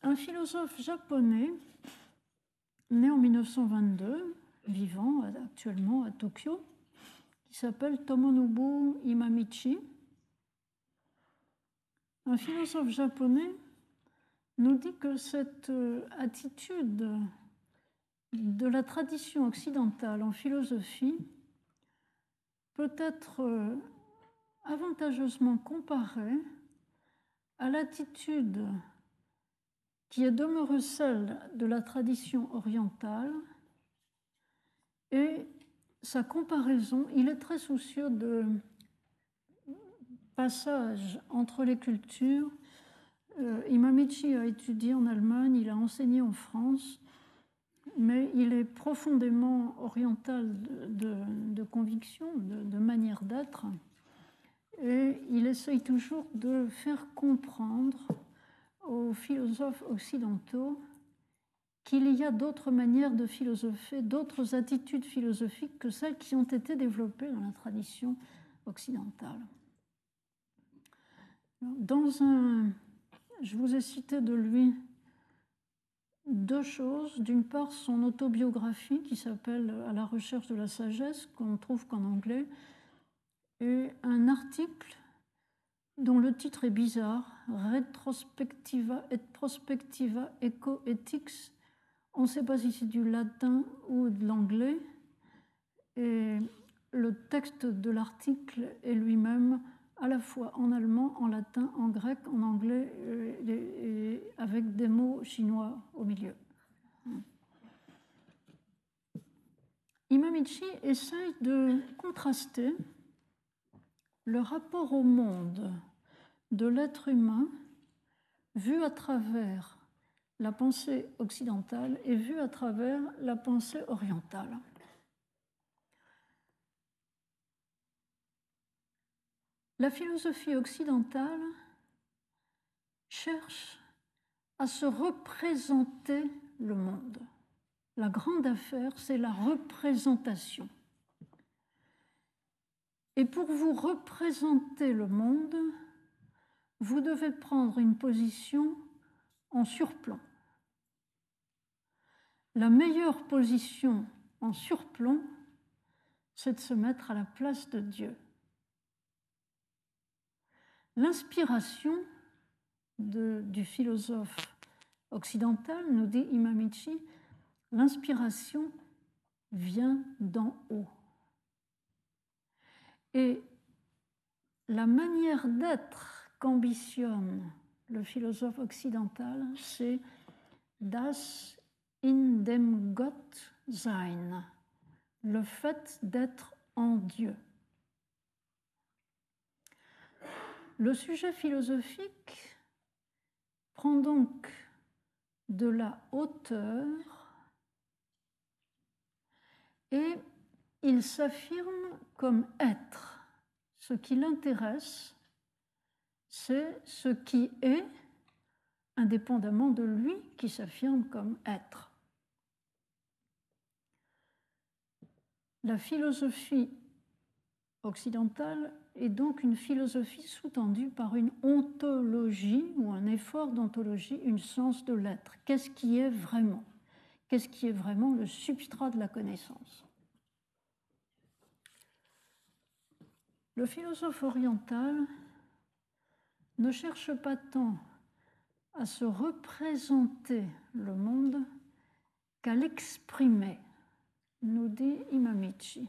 un philosophe japonais né en 1922, vivant actuellement à Tokyo, s'appelle Tomonobu Imamichi. Un philosophe japonais nous dit que cette euh, attitude de la tradition occidentale en philosophie peut être euh, avantageusement comparée à l'attitude qui est demeuré celle de la tradition orientale et sa comparaison, il est très soucieux de passage entre les cultures. Euh, Imamichi a étudié en Allemagne, il a enseigné en France. mais il est profondément oriental de, conviction, de, manière d'être, et il essaye toujours de faire comprendre aux philosophes occidentaux qu'il y a d'autres manières de philosopher, d'autres attitudes philosophiques que celles qui ont été développées dans la tradition occidentale. Dans un, je vous ai cité de lui deux choses. D'une part, son autobiographie qui s'appelle À la recherche de la sagesse, qu'on trouve qu'en anglais, et un article dont le titre est bizarre, Retrospectiva et Prospectiva Ecoethics. On ne sait pas si c'est du latin ou de l'anglais. Et le texte de l'article est lui-même à la fois en allemand, en latin, en grec, en anglais, et avec des mots chinois au milieu. Imamichi essaye de contraster le rapport au monde de l'être humain vu à travers la pensée occidentale et vu à travers la pensée orientale. La philosophie occidentale cherche à se représenter le monde. La grande affaire, c'est la représentation. Et pour vous représenter le monde, vous devez prendre une position en surplomb. La meilleure position en surplomb, c'est de se mettre à la place de Dieu. L'inspiration du philosophe occidental, nous dit Imamichi, l'inspiration vient d'en haut. Et la manière d'être qu'ambitionne le philosophe occidental, c'est das in dem Gott sein, le fait d'être en Dieu. Le sujet philosophique prend donc de la hauteur et il s'affirme comme être. Ce qui l'intéresse, c'est ce qui est, indépendamment de lui qui s'affirme comme être. La philosophie occidentale est donc une philosophie sous-tendue par une ontologie ou un effort d'ontologie, une sens de l'être. Qu'est-ce qui est vraiment? Qu'est-ce qui est vraiment le substrat de la connaissance? Le philosophe oriental ne cherche pas tant à se représenter le monde qu'à l'exprimer, nous dit Imamichi.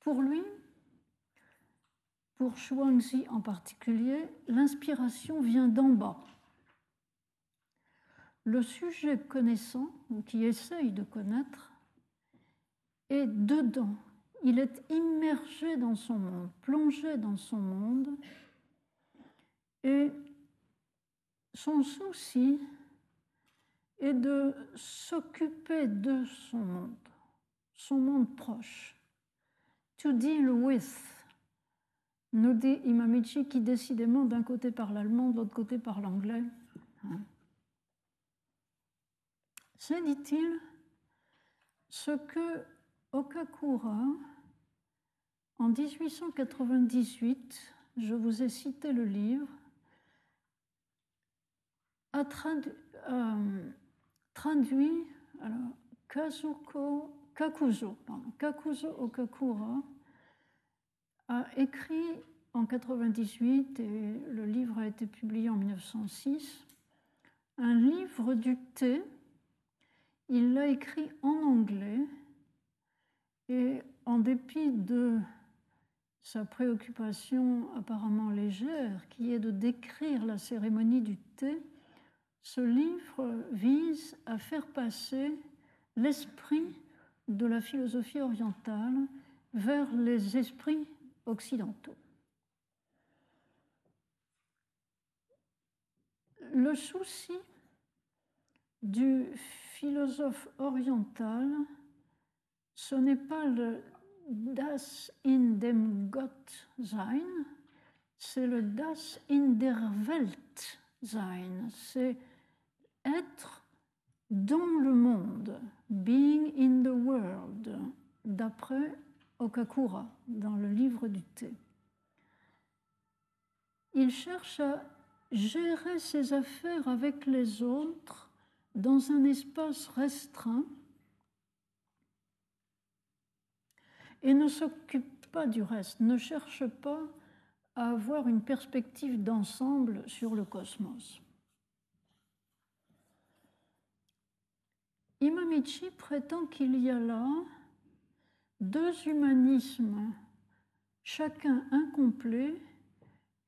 Pour lui, pour Shuangzi en particulier, l'inspiration vient d'en bas. Le sujet connaissant, ou qui essaye de connaître, est dedans. Il est immergé dans son monde, plongé dans son monde, et son souci est de s'occuper de son monde, son monde proche, to deal with, nous dit Imamichi, qui décidément d'un côté parle allemand, de l'autre côté parle anglais. Hein. C'est, dit-il, ce que Okakura, en 1898, je vous ai cité le livre, a traduit, euh, traduit alors, Kazuko, Kakuzo, pardon, Kakuzo Okakura a écrit en 98, et le livre a été publié en 1906, un livre du thé. Il l'a écrit en anglais et en dépit de sa préoccupation apparemment légère, qui est de décrire la cérémonie du thé, ce livre vise à faire passer l'esprit de la philosophie orientale vers les esprits occidentaux. Le souci du philosophe oriental, ce n'est pas le Das in dem Gott sein, c'est le Das in der Welt c'est être dans le monde, being in the world, d'après Okakura dans le livre du thé. Il cherche à gérer ses affaires avec les autres dans un espace restreint et ne s'occupe pas du reste, ne cherche pas avoir une perspective d'ensemble sur le cosmos. Imamichi prétend qu'il y a là deux humanismes, chacun incomplet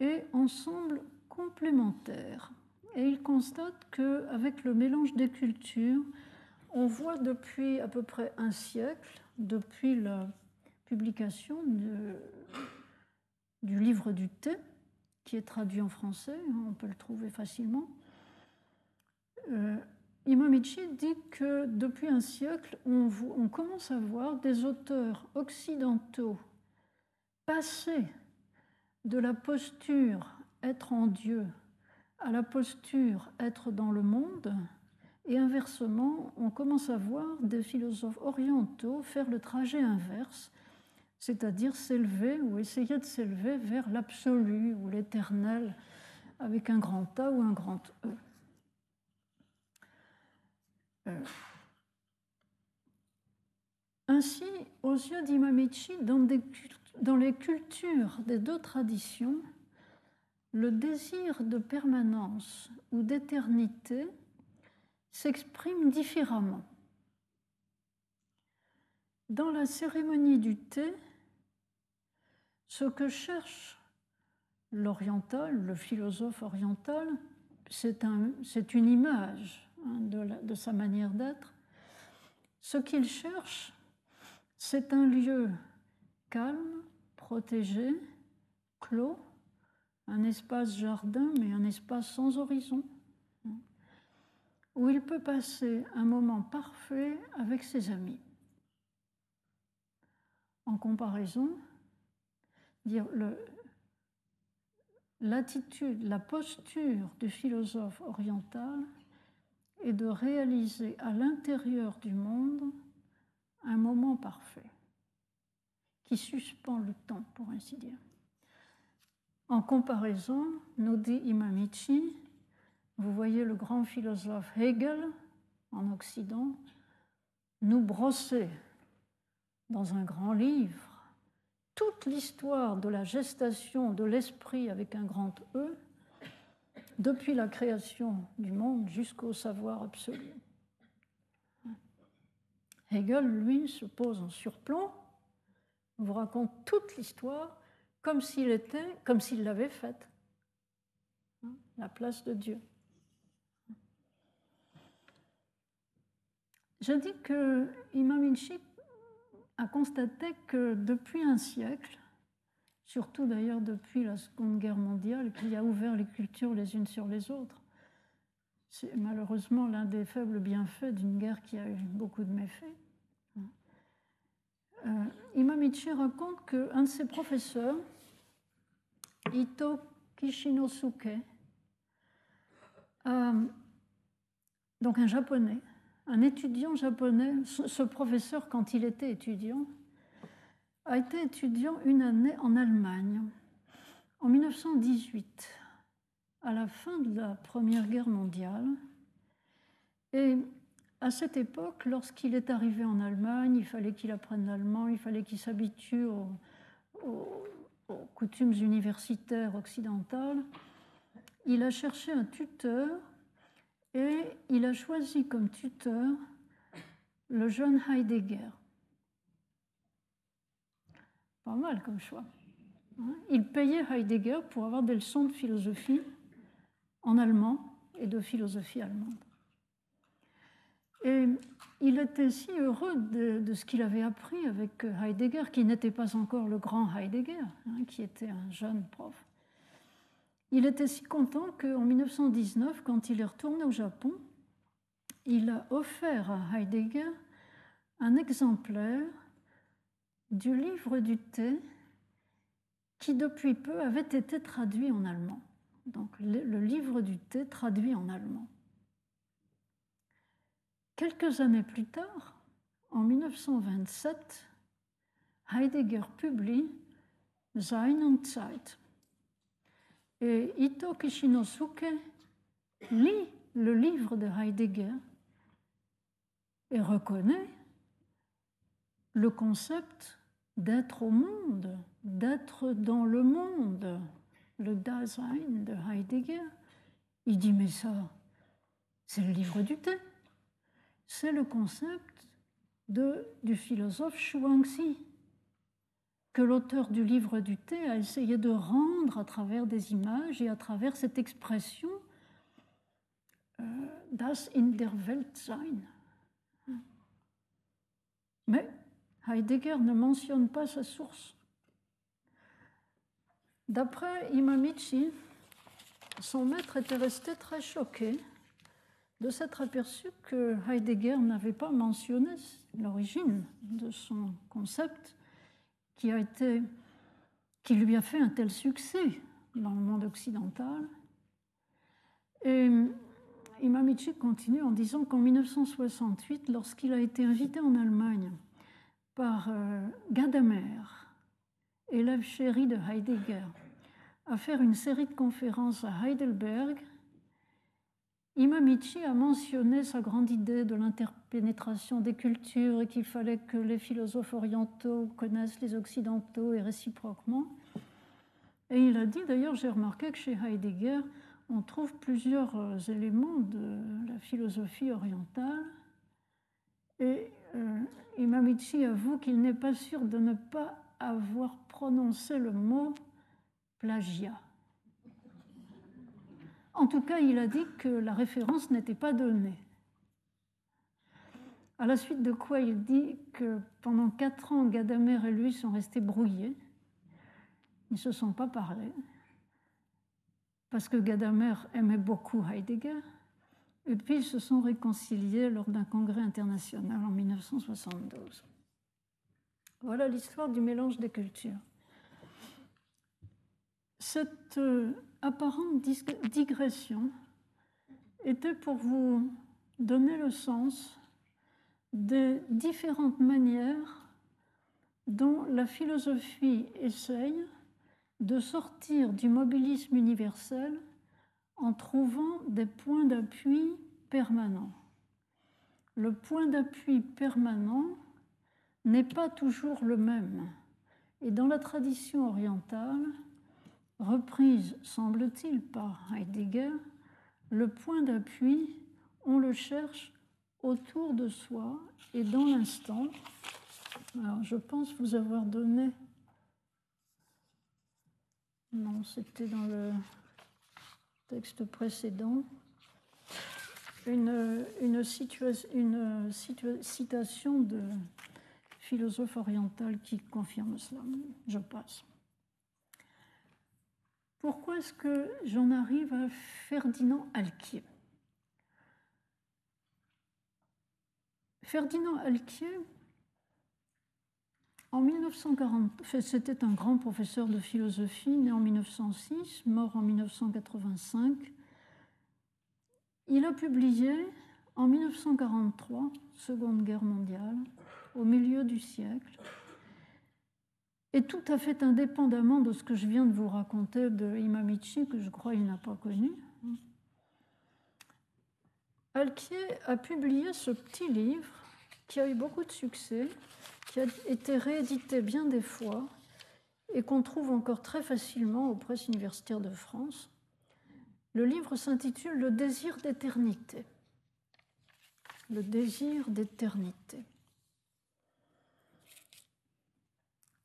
et ensemble complémentaires. Et il constate qu'avec le mélange des cultures, on voit depuis à peu près un siècle, depuis la publication du livre du thé, qui est traduit en français, on peut le trouver facilement, euh, Imamichi dit que depuis un siècle, on, on, commence à voir des auteurs occidentaux passer de la posture être en Dieu à la posture être dans le monde, et inversement, on commence à voir des philosophes orientaux faire le trajet inverse, c'est-à-dire s'élever ou essayer de s'élever vers l'absolu ou l'éternel avec un grand A ou un grand E. Euh. Ainsi, aux yeux d'Imamichi, dans, dans les cultures des deux traditions, le désir de permanence ou d'éternité s'exprime différemment. Dans la cérémonie du thé, ce que cherche l'oriental, le philosophe oriental, c'est un, une image hein, de, sa manière d'être. Ce qu'il cherche, c'est un lieu calme, protégé, clos, un espace jardin, mais un espace sans horizon, où il peut passer un moment parfait avec ses amis. En comparaison, dire l'attitude, la posture du philosophe oriental est de réaliser à l'intérieur du monde un moment parfait qui suspend le temps, pour ainsi dire. En comparaison, nous dit Imamichi, vous voyez le grand philosophe Hegel en Occident nous brosser dans un grand livre toute l'histoire de la gestation de l'esprit avec un grand E, depuis la création du monde jusqu'au savoir absolu. Hegel, lui, se pose en surplomb, vous raconte toute l'histoire comme s'il l'avait faite, la place de Dieu. Je dis que Imam a constaté que depuis un siècle, surtout d'ailleurs depuis la Seconde Guerre mondiale, qui a ouvert les cultures les unes sur les autres, c'est malheureusement l'un des faibles bienfaits d'une guerre qui a eu beaucoup de méfaits. Euh, Imam Ichi raconte qu'un de ses professeurs, Ito Kishinosuke, euh, donc un japonais, un étudiant japonais, ce professeur, quand il était étudiant, a été étudiant une année en Allemagne, en 1918, à la fin de la Première Guerre mondiale. Et à cette époque, lorsqu'il est arrivé en Allemagne, il fallait qu'il apprenne l'allemand, il fallait qu'il s'habitue aux, coutumes universitaires occidentales. Il a cherché un tuteur et il a choisi comme tuteur le jeune Heidegger. Pas mal comme choix. Il payait Heidegger pour avoir des leçons de philosophie en allemand et de philosophie allemande. Et il était si heureux de, ce qu'il avait appris avec Heidegger, qui n'était pas encore le grand Heidegger, hein, qui était un jeune prof. Il était si content qu'en 1919, quand il est retourné au Japon, il a offert à Heidegger un exemplaire du livre du thé qui depuis peu avait été traduit en allemand. Donc le livre du thé traduit en allemand. Quelques années plus tard, en 1927, Heidegger publie Sein und Zeit. Et Ito Kishinosuke lit le livre de Heidegger et reconnaît le concept d'être au monde, d'être dans le monde, le Dasein de Heidegger. Il dit, mais ça, c'est le livre du thé. C'est le concept de, du philosophe Shuangzi, que l'auteur du livre du thé a essayé de rendre à travers des images et à travers cette expression euh, das in der Welt sein. Mais Heidegger ne mentionne pas sa source. D'après Imamichi, son maître était resté très choqué de s'être aperçu que Heidegger n'avait pas mentionné l'origine de son concept qui, a été, qui lui a fait un tel succès dans le monde occidental. Et Imamichi continue en disant qu'en 1968, lorsqu'il a été invité en Allemagne par euh, Gadamer, élève chéri de Heidegger, à faire une série de conférences à Heidelberg, Imamichi a mentionné sa grande idée de l'interpénétration des cultures et qu'il fallait que les philosophes orientaux connaissent les occidentaux et réciproquement. Et il a dit, d'ailleurs, j'ai remarqué que chez Heidegger, on trouve plusieurs euh, éléments de la philosophie orientale. Et euh, Imamichi avoue qu'il n'est pas sûr de ne pas avoir prononcé le mot plagiat. En tout cas, il a dit que la référence n'était pas donnée. À la suite de quoi il dit que pendant quatre ans, Gadamer et lui sont restés brouillés. Ils ne se sont pas parlé. Parce que Gadamer aimait beaucoup Heidegger. Et puis ils se sont réconciliés lors d'un congrès international en 1972. Voilà l'histoire du mélange des cultures. Cette euh, apparente digression était pour vous donner le sens des différentes manières dont la philosophie essaye de sortir du mobilisme universel en trouvant des points d'appui permanents. Le point d'appui permanent n'est pas toujours le même. Et dans la tradition orientale, reprise, semble-t-il, par Heidegger, le point d'appui, on le cherche autour de soi et dans l'instant. Alors, je pense vous avoir donné. Non, c'était dans le texte précédent. Une, une, une citation de philosophe oriental qui confirme cela. Je passe. Pourquoi est-ce que j'en arrive à Ferdinand Alquier? Ferdinand Alquier, en 1940, c'était un grand professeur de philosophie, né en 1906, mort en 1985. Il a publié en 1943, Seconde Guerre mondiale, au milieu du siècle, et tout à fait indépendamment de ce que je viens de vous raconter de Imamichi, que je crois il n'a pas connu, Alquier a publié ce petit livre qui a eu beaucoup de succès, qui a été réédité bien des fois et qu'on trouve encore très facilement aux presses universitaires de France. Le livre s'intitule Le désir d'éternité. Le désir d'éternité.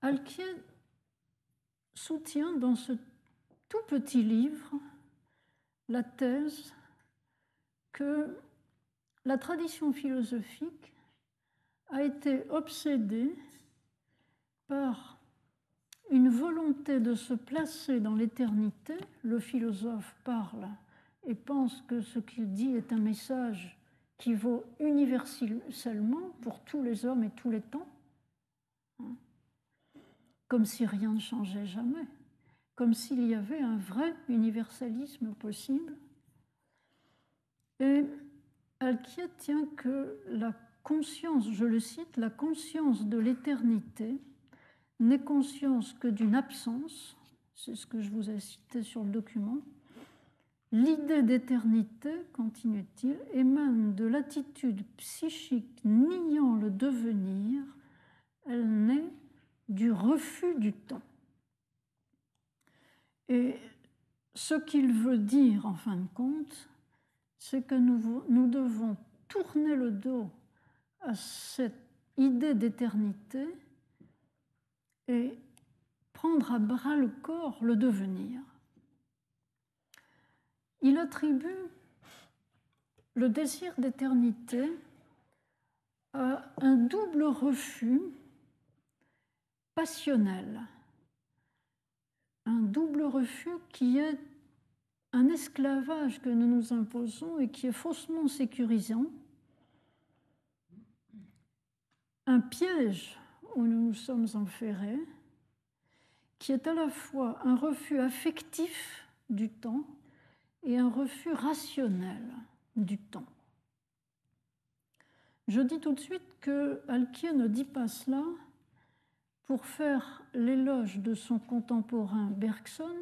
Alquier soutient dans ce tout petit livre la thèse que la tradition philosophique a été obsédée par une volonté de se placer dans l'éternité. Le philosophe parle et pense que ce qu'il dit est un message qui vaut universellement pour tous les hommes et tous les temps. Comme si rien ne changeait jamais, comme s'il y avait un vrai universalisme possible. Et Alquier tient que la conscience, je le cite, la conscience de l'éternité n'est conscience que d'une absence, c'est ce que je vous ai cité sur le document, L'idée d'éternité, continue-t-il, émane de l'attitude psychique niant le devenir, elle naît du refus du temps. Et ce qu'il veut dire, en fin de compte, c'est que nous, devons tourner le dos à cette idée d'éternité et prendre à bras le corps le devenir. Il attribue le désir d'éternité à un double refus passionnel, un double refus qui est un esclavage que nous nous imposons et qui est faussement sécurisant, un piège où nous nous sommes enferrés, qui est à la fois un refus affectif du temps et un refus rationnel du temps. Je dis tout de suite que Alquier ne dit pas cela pour faire l'éloge de son contemporain Bergson,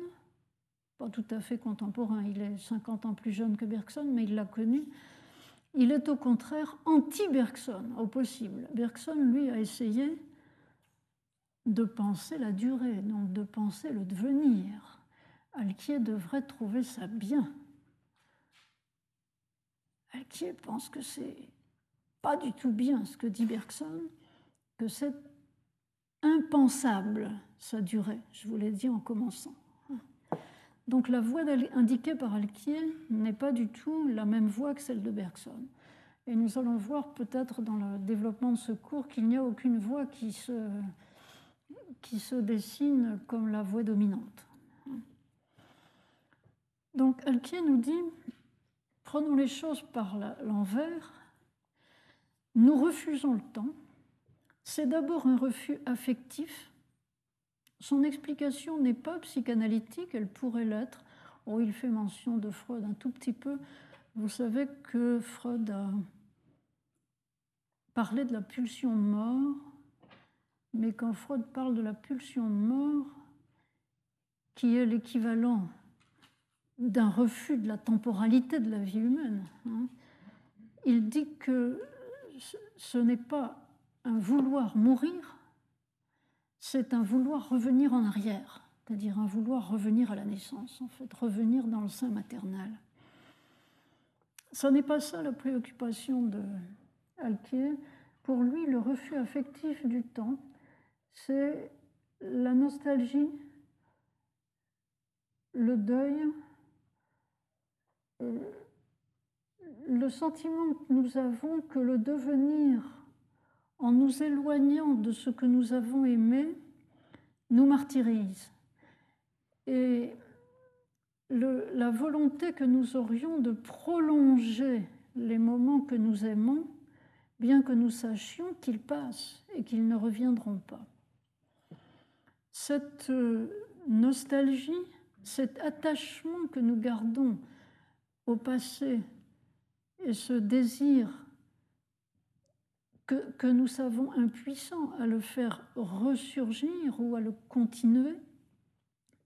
pas tout à fait contemporain, il est 50 ans plus jeune que Bergson, mais il l'a connu. Il est au contraire anti-Bergson, au possible. Bergson, lui, a essayé de penser la durée, donc de penser le devenir. Alquier devrait trouver ça bien. Alquier pense que c'est pas du tout bien ce que dit Bergson, que c'est impensable sa durée. Je vous l'ai dit en commençant. Donc la voie indiquée par Alquier n'est pas du tout la même voie que celle de Bergson. Et nous allons voir peut-être dans le développement de ce cours qu'il n'y a aucune voie qui se, qui se dessine comme la voie dominante. Donc Alquier nous dit, prenons les choses par l'envers, nous refusons le temps, c'est d'abord un refus affectif, son explication n'est pas psychanalytique, elle pourrait l'être. Oh, il fait mention de Freud un tout petit peu. Vous savez que Freud a parlé de la pulsion mort, mais quand Freud parle de la pulsion mort, qui est l'équivalent d'un refus de la temporalité de la vie humaine. Hein. Il dit que ce n'est pas un vouloir mourir, c'est un vouloir revenir en arrière, c'est-à-dire un vouloir revenir à la naissance, en fait, revenir dans le sein maternel. Ce n'est pas ça la préoccupation de Alquier. Pour lui, le refus affectif du temps, c'est la nostalgie, le deuil, euh, le sentiment que nous avons que le devenir, en nous éloignant de ce que nous avons aimé, nous martyrise. Et la volonté que nous aurions de prolonger les moments que nous aimons, bien que nous sachions qu'ils passent et qu'ils ne reviendront pas. Cette euh, nostalgie, cet attachement que nous gardons au passé et ce désir que, nous savons impuissants à le faire ressurgir ou à le continuer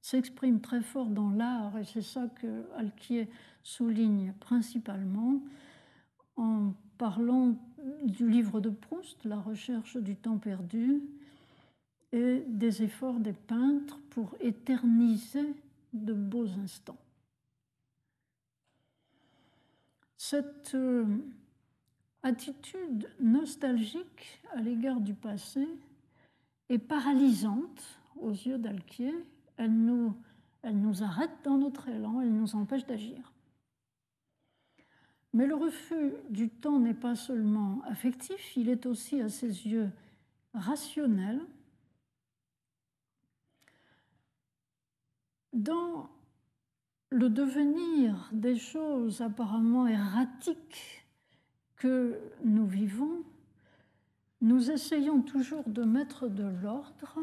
s'exprime très fort dans l'art, et c'est ça que Alquier souligne principalement en parlant du livre de Proust, La recherche du temps perdu, et des efforts des peintres pour éterniser de beaux instants. Cette euh, attitude nostalgique à l'égard du passé est paralysante aux yeux d'Alquier. Elle nous, elle nous arrête dans notre élan, elle nous empêche d'agir. Mais le refus du temps n'est pas seulement affectif, il est aussi à ses yeux rationnel. Dans le devenir des choses apparemment erratiques que nous vivons, nous essayons toujours de mettre de l'ordre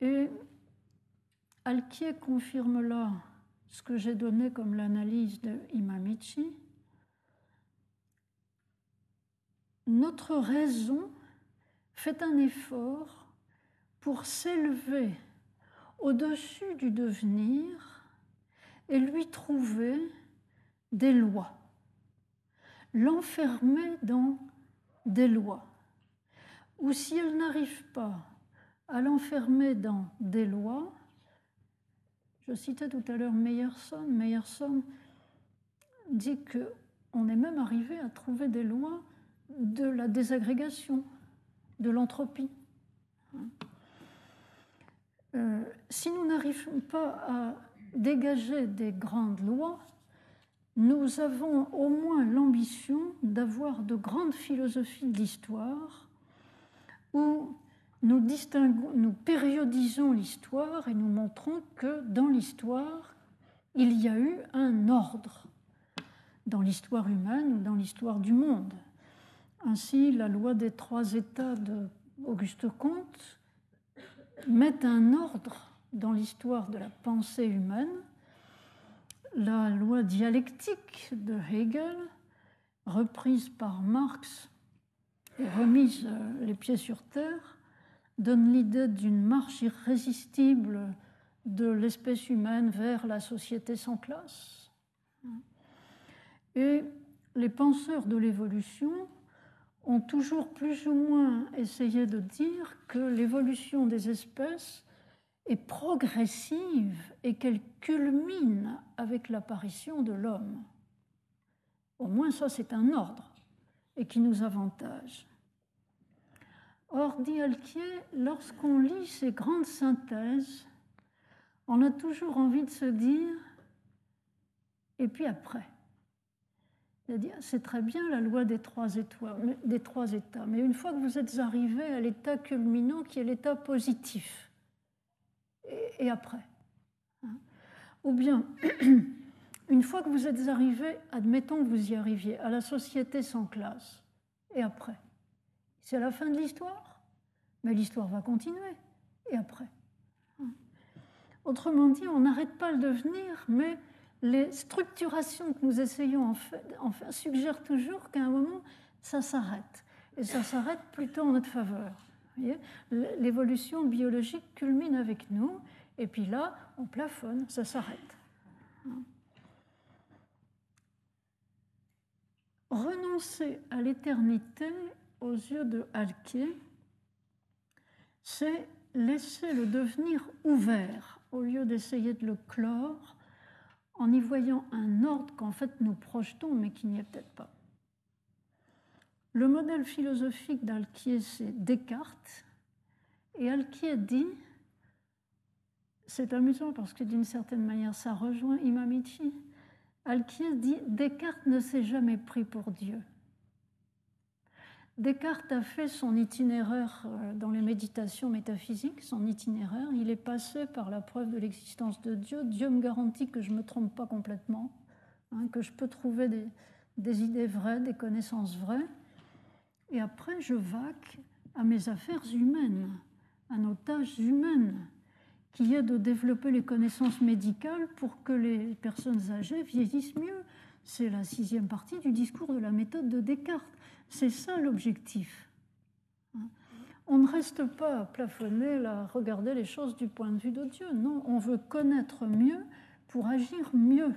et Alquier confirme là ce que j'ai donné comme l'analyse de Imamichi. Notre raison fait un effort pour s'élever au-dessus du devenir et lui trouver des lois, l'enfermer dans des lois. Ou si elle n'arrive pas à l'enfermer dans des lois, je citais tout à l'heure Meyerson. Meyerson dit qu'on est même arrivé à trouver des lois de la désagrégation, de l'entropie. Euh, si nous n'arrivons pas à dégager des grandes lois, nous avons au moins l'ambition d'avoir de grandes philosophies de l'histoire où nous, distinguons, nous périodisons l'histoire et nous montrons que dans l'histoire, il y a eu un ordre, dans l'histoire humaine ou dans l'histoire du monde. Ainsi, la loi des trois États d'Auguste Comte met un ordre dans l'histoire de la pensée humaine. La loi dialectique de Hegel, reprise par Marx et remise euh, les pieds sur terre, donne l'idée d'une marche irrésistible de l'espèce humaine vers la société sans classe. Et les penseurs de l'évolution ont toujours plus ou moins essayé de dire que l'évolution des espèces est progressive et qu'elle culmine avec l'apparition de l'homme. Au moins ça, c'est un ordre et qui nous avantage. Or, dit Alquier, lorsqu'on lit ces grandes synthèses, on a toujours envie de se dire, et puis après c'est très bien la loi des trois états, mais une fois que vous êtes arrivé à l'état culminant qui est l'état positif, et, après hein, Ou bien, une fois que vous êtes arrivé, admettons que vous y arriviez, à la société sans classe, et après c'est la fin de l'histoire, mais l'histoire va continuer. Et après Autrement dit, on n'arrête pas le devenir, mais les structurations que nous essayons en fait, enfin, suggèrent toujours qu'à un moment, ça s'arrête. Et ça s'arrête plutôt en notre faveur. L'évolution biologique culmine avec nous, et puis là, on plafonne, ça s'arrête. Renoncer à l'éternité aux yeux de Halquier, c'est laisser le devenir ouvert au lieu d'essayer de le clore en y voyant un ordre qu'en fait nous projetons mais qui n'y est peut-être pas. Le modèle philosophique d'Alquier, c'est Descartes. Et Alquier dit, c'est amusant parce que d'une certaine manière ça rejoint Imamichi, Alquier dit Descartes ne s'est jamais pris pour Dieu. Descartes a fait son itinéraire euh, dans les méditations métaphysiques, son itinéraire. Il est passé par la preuve de l'existence de Dieu. Dieu me garantit que je ne me trompe pas complètement, hein, que je peux trouver des, des, idées vraies, des connaissances vraies. Et après, je vaque à mes affaires humaines, à nos tâches humaines, qui est de développer les connaissances médicales pour que les personnes âgées vieillissent mieux. C'est la sixième partie du discours de la méthode de Descartes. C'est ça l'objectif. On ne reste pas plafonné à regarder les choses du point de vue de Dieu. Non, on veut connaître mieux pour agir mieux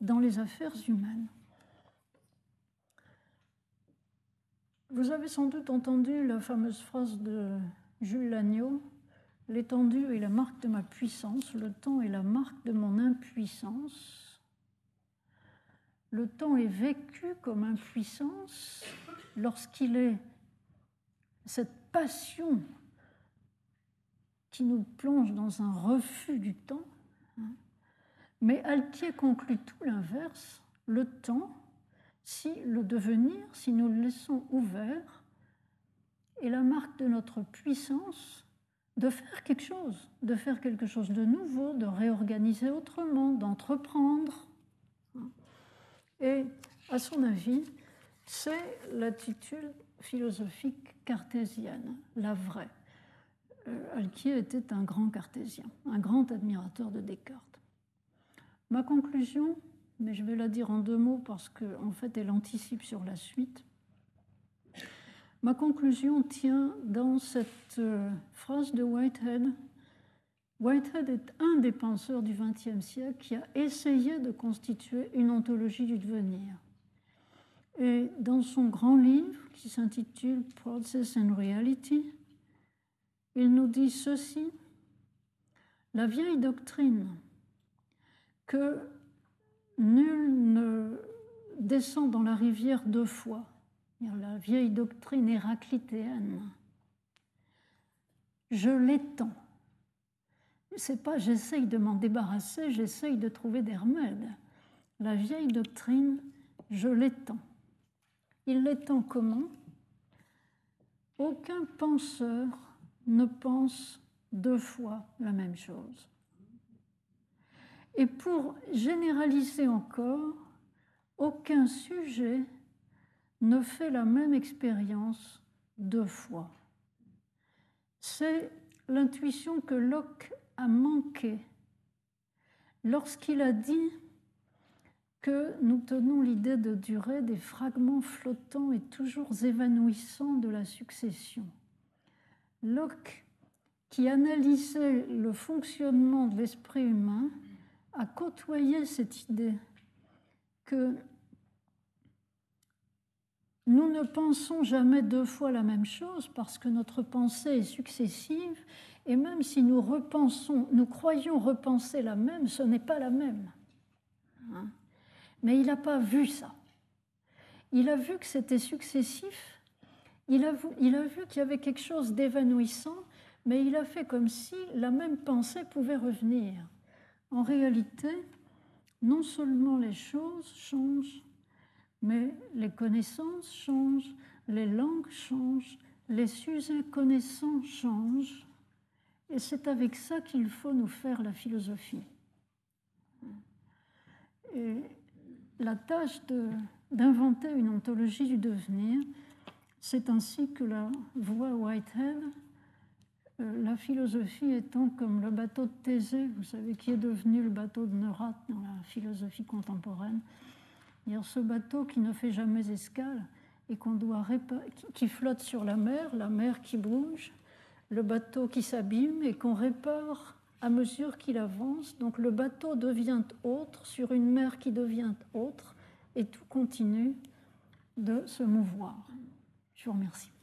dans les affaires humaines. Vous avez sans doute entendu la fameuse phrase de Jules Lagneau L'étendue est la marque de ma puissance, le temps est la marque de mon impuissance. Le temps est vécu comme impuissance lorsqu'il est cette passion qui nous plonge dans un refus du temps. Hein. Mais Altier conclut tout l'inverse. Le temps, si le devenir, si nous le laissons ouvert, est la marque de notre puissance de faire quelque chose, de faire quelque chose de nouveau, de réorganiser autrement, d'entreprendre. Et à son avis, c'est l'attitude philosophique cartésienne, la vraie. Euh, Alquier était un grand cartésien, un grand admirateur de Descartes. Ma conclusion, mais je vais la dire en deux mots parce qu'en en fait elle anticipe sur la suite. Ma conclusion tient dans cette euh, phrase de Whitehead. Whitehead est un des penseurs du XXe siècle qui a essayé de constituer une ontologie du devenir. Et dans son grand livre qui s'intitule Process and Reality, il nous dit ceci, la vieille doctrine que nul ne descend dans la rivière deux fois, la vieille doctrine héraclitéenne, je l'étends. C'est pas j'essaye de m'en débarrasser, j'essaye de trouver des remèdes. La vieille doctrine, je l'étends. Il l'étend comment? Aucun penseur ne pense deux fois la même chose. Et pour généraliser encore, aucun sujet ne fait la même expérience deux fois. C'est l'intuition que Locke a manqué lorsqu'il a dit que nous tenons l'idée de durée des fragments flottants et toujours évanouissants de la succession. Locke, qui analysait le fonctionnement de l'esprit humain, a côtoyé cette idée que nous ne pensons jamais deux fois la même chose parce que notre pensée est successive et même si nous repensons, nous croyons repenser la même, ce n'est pas la même. Hein? Mais il n'a pas vu ça. Il a vu que c'était successif, il a vu, il a vu qu'il y avait quelque chose d'évanouissant, mais il a fait comme si la même pensée pouvait revenir. En réalité, non seulement les choses changent, mais les connaissances changent, les langues changent, les sujets connaissants changent, et c'est avec ça qu'il faut nous faire la philosophie. Et la tâche d'inventer une ontologie du devenir, c'est ainsi que la voix Whitehead, la philosophie étant comme le bateau de Thésée, vous savez, qui est devenu le bateau de Neurath dans la philosophie contemporaine, ce bateau qui ne fait jamais escale et qu'on doit qui flotte sur la mer, la mer qui bouge, le bateau qui s'abîme et qu'on répare à mesure qu'il avance. Donc le bateau devient autre sur une mer qui devient autre et tout continue de se mouvoir. Je vous remercie.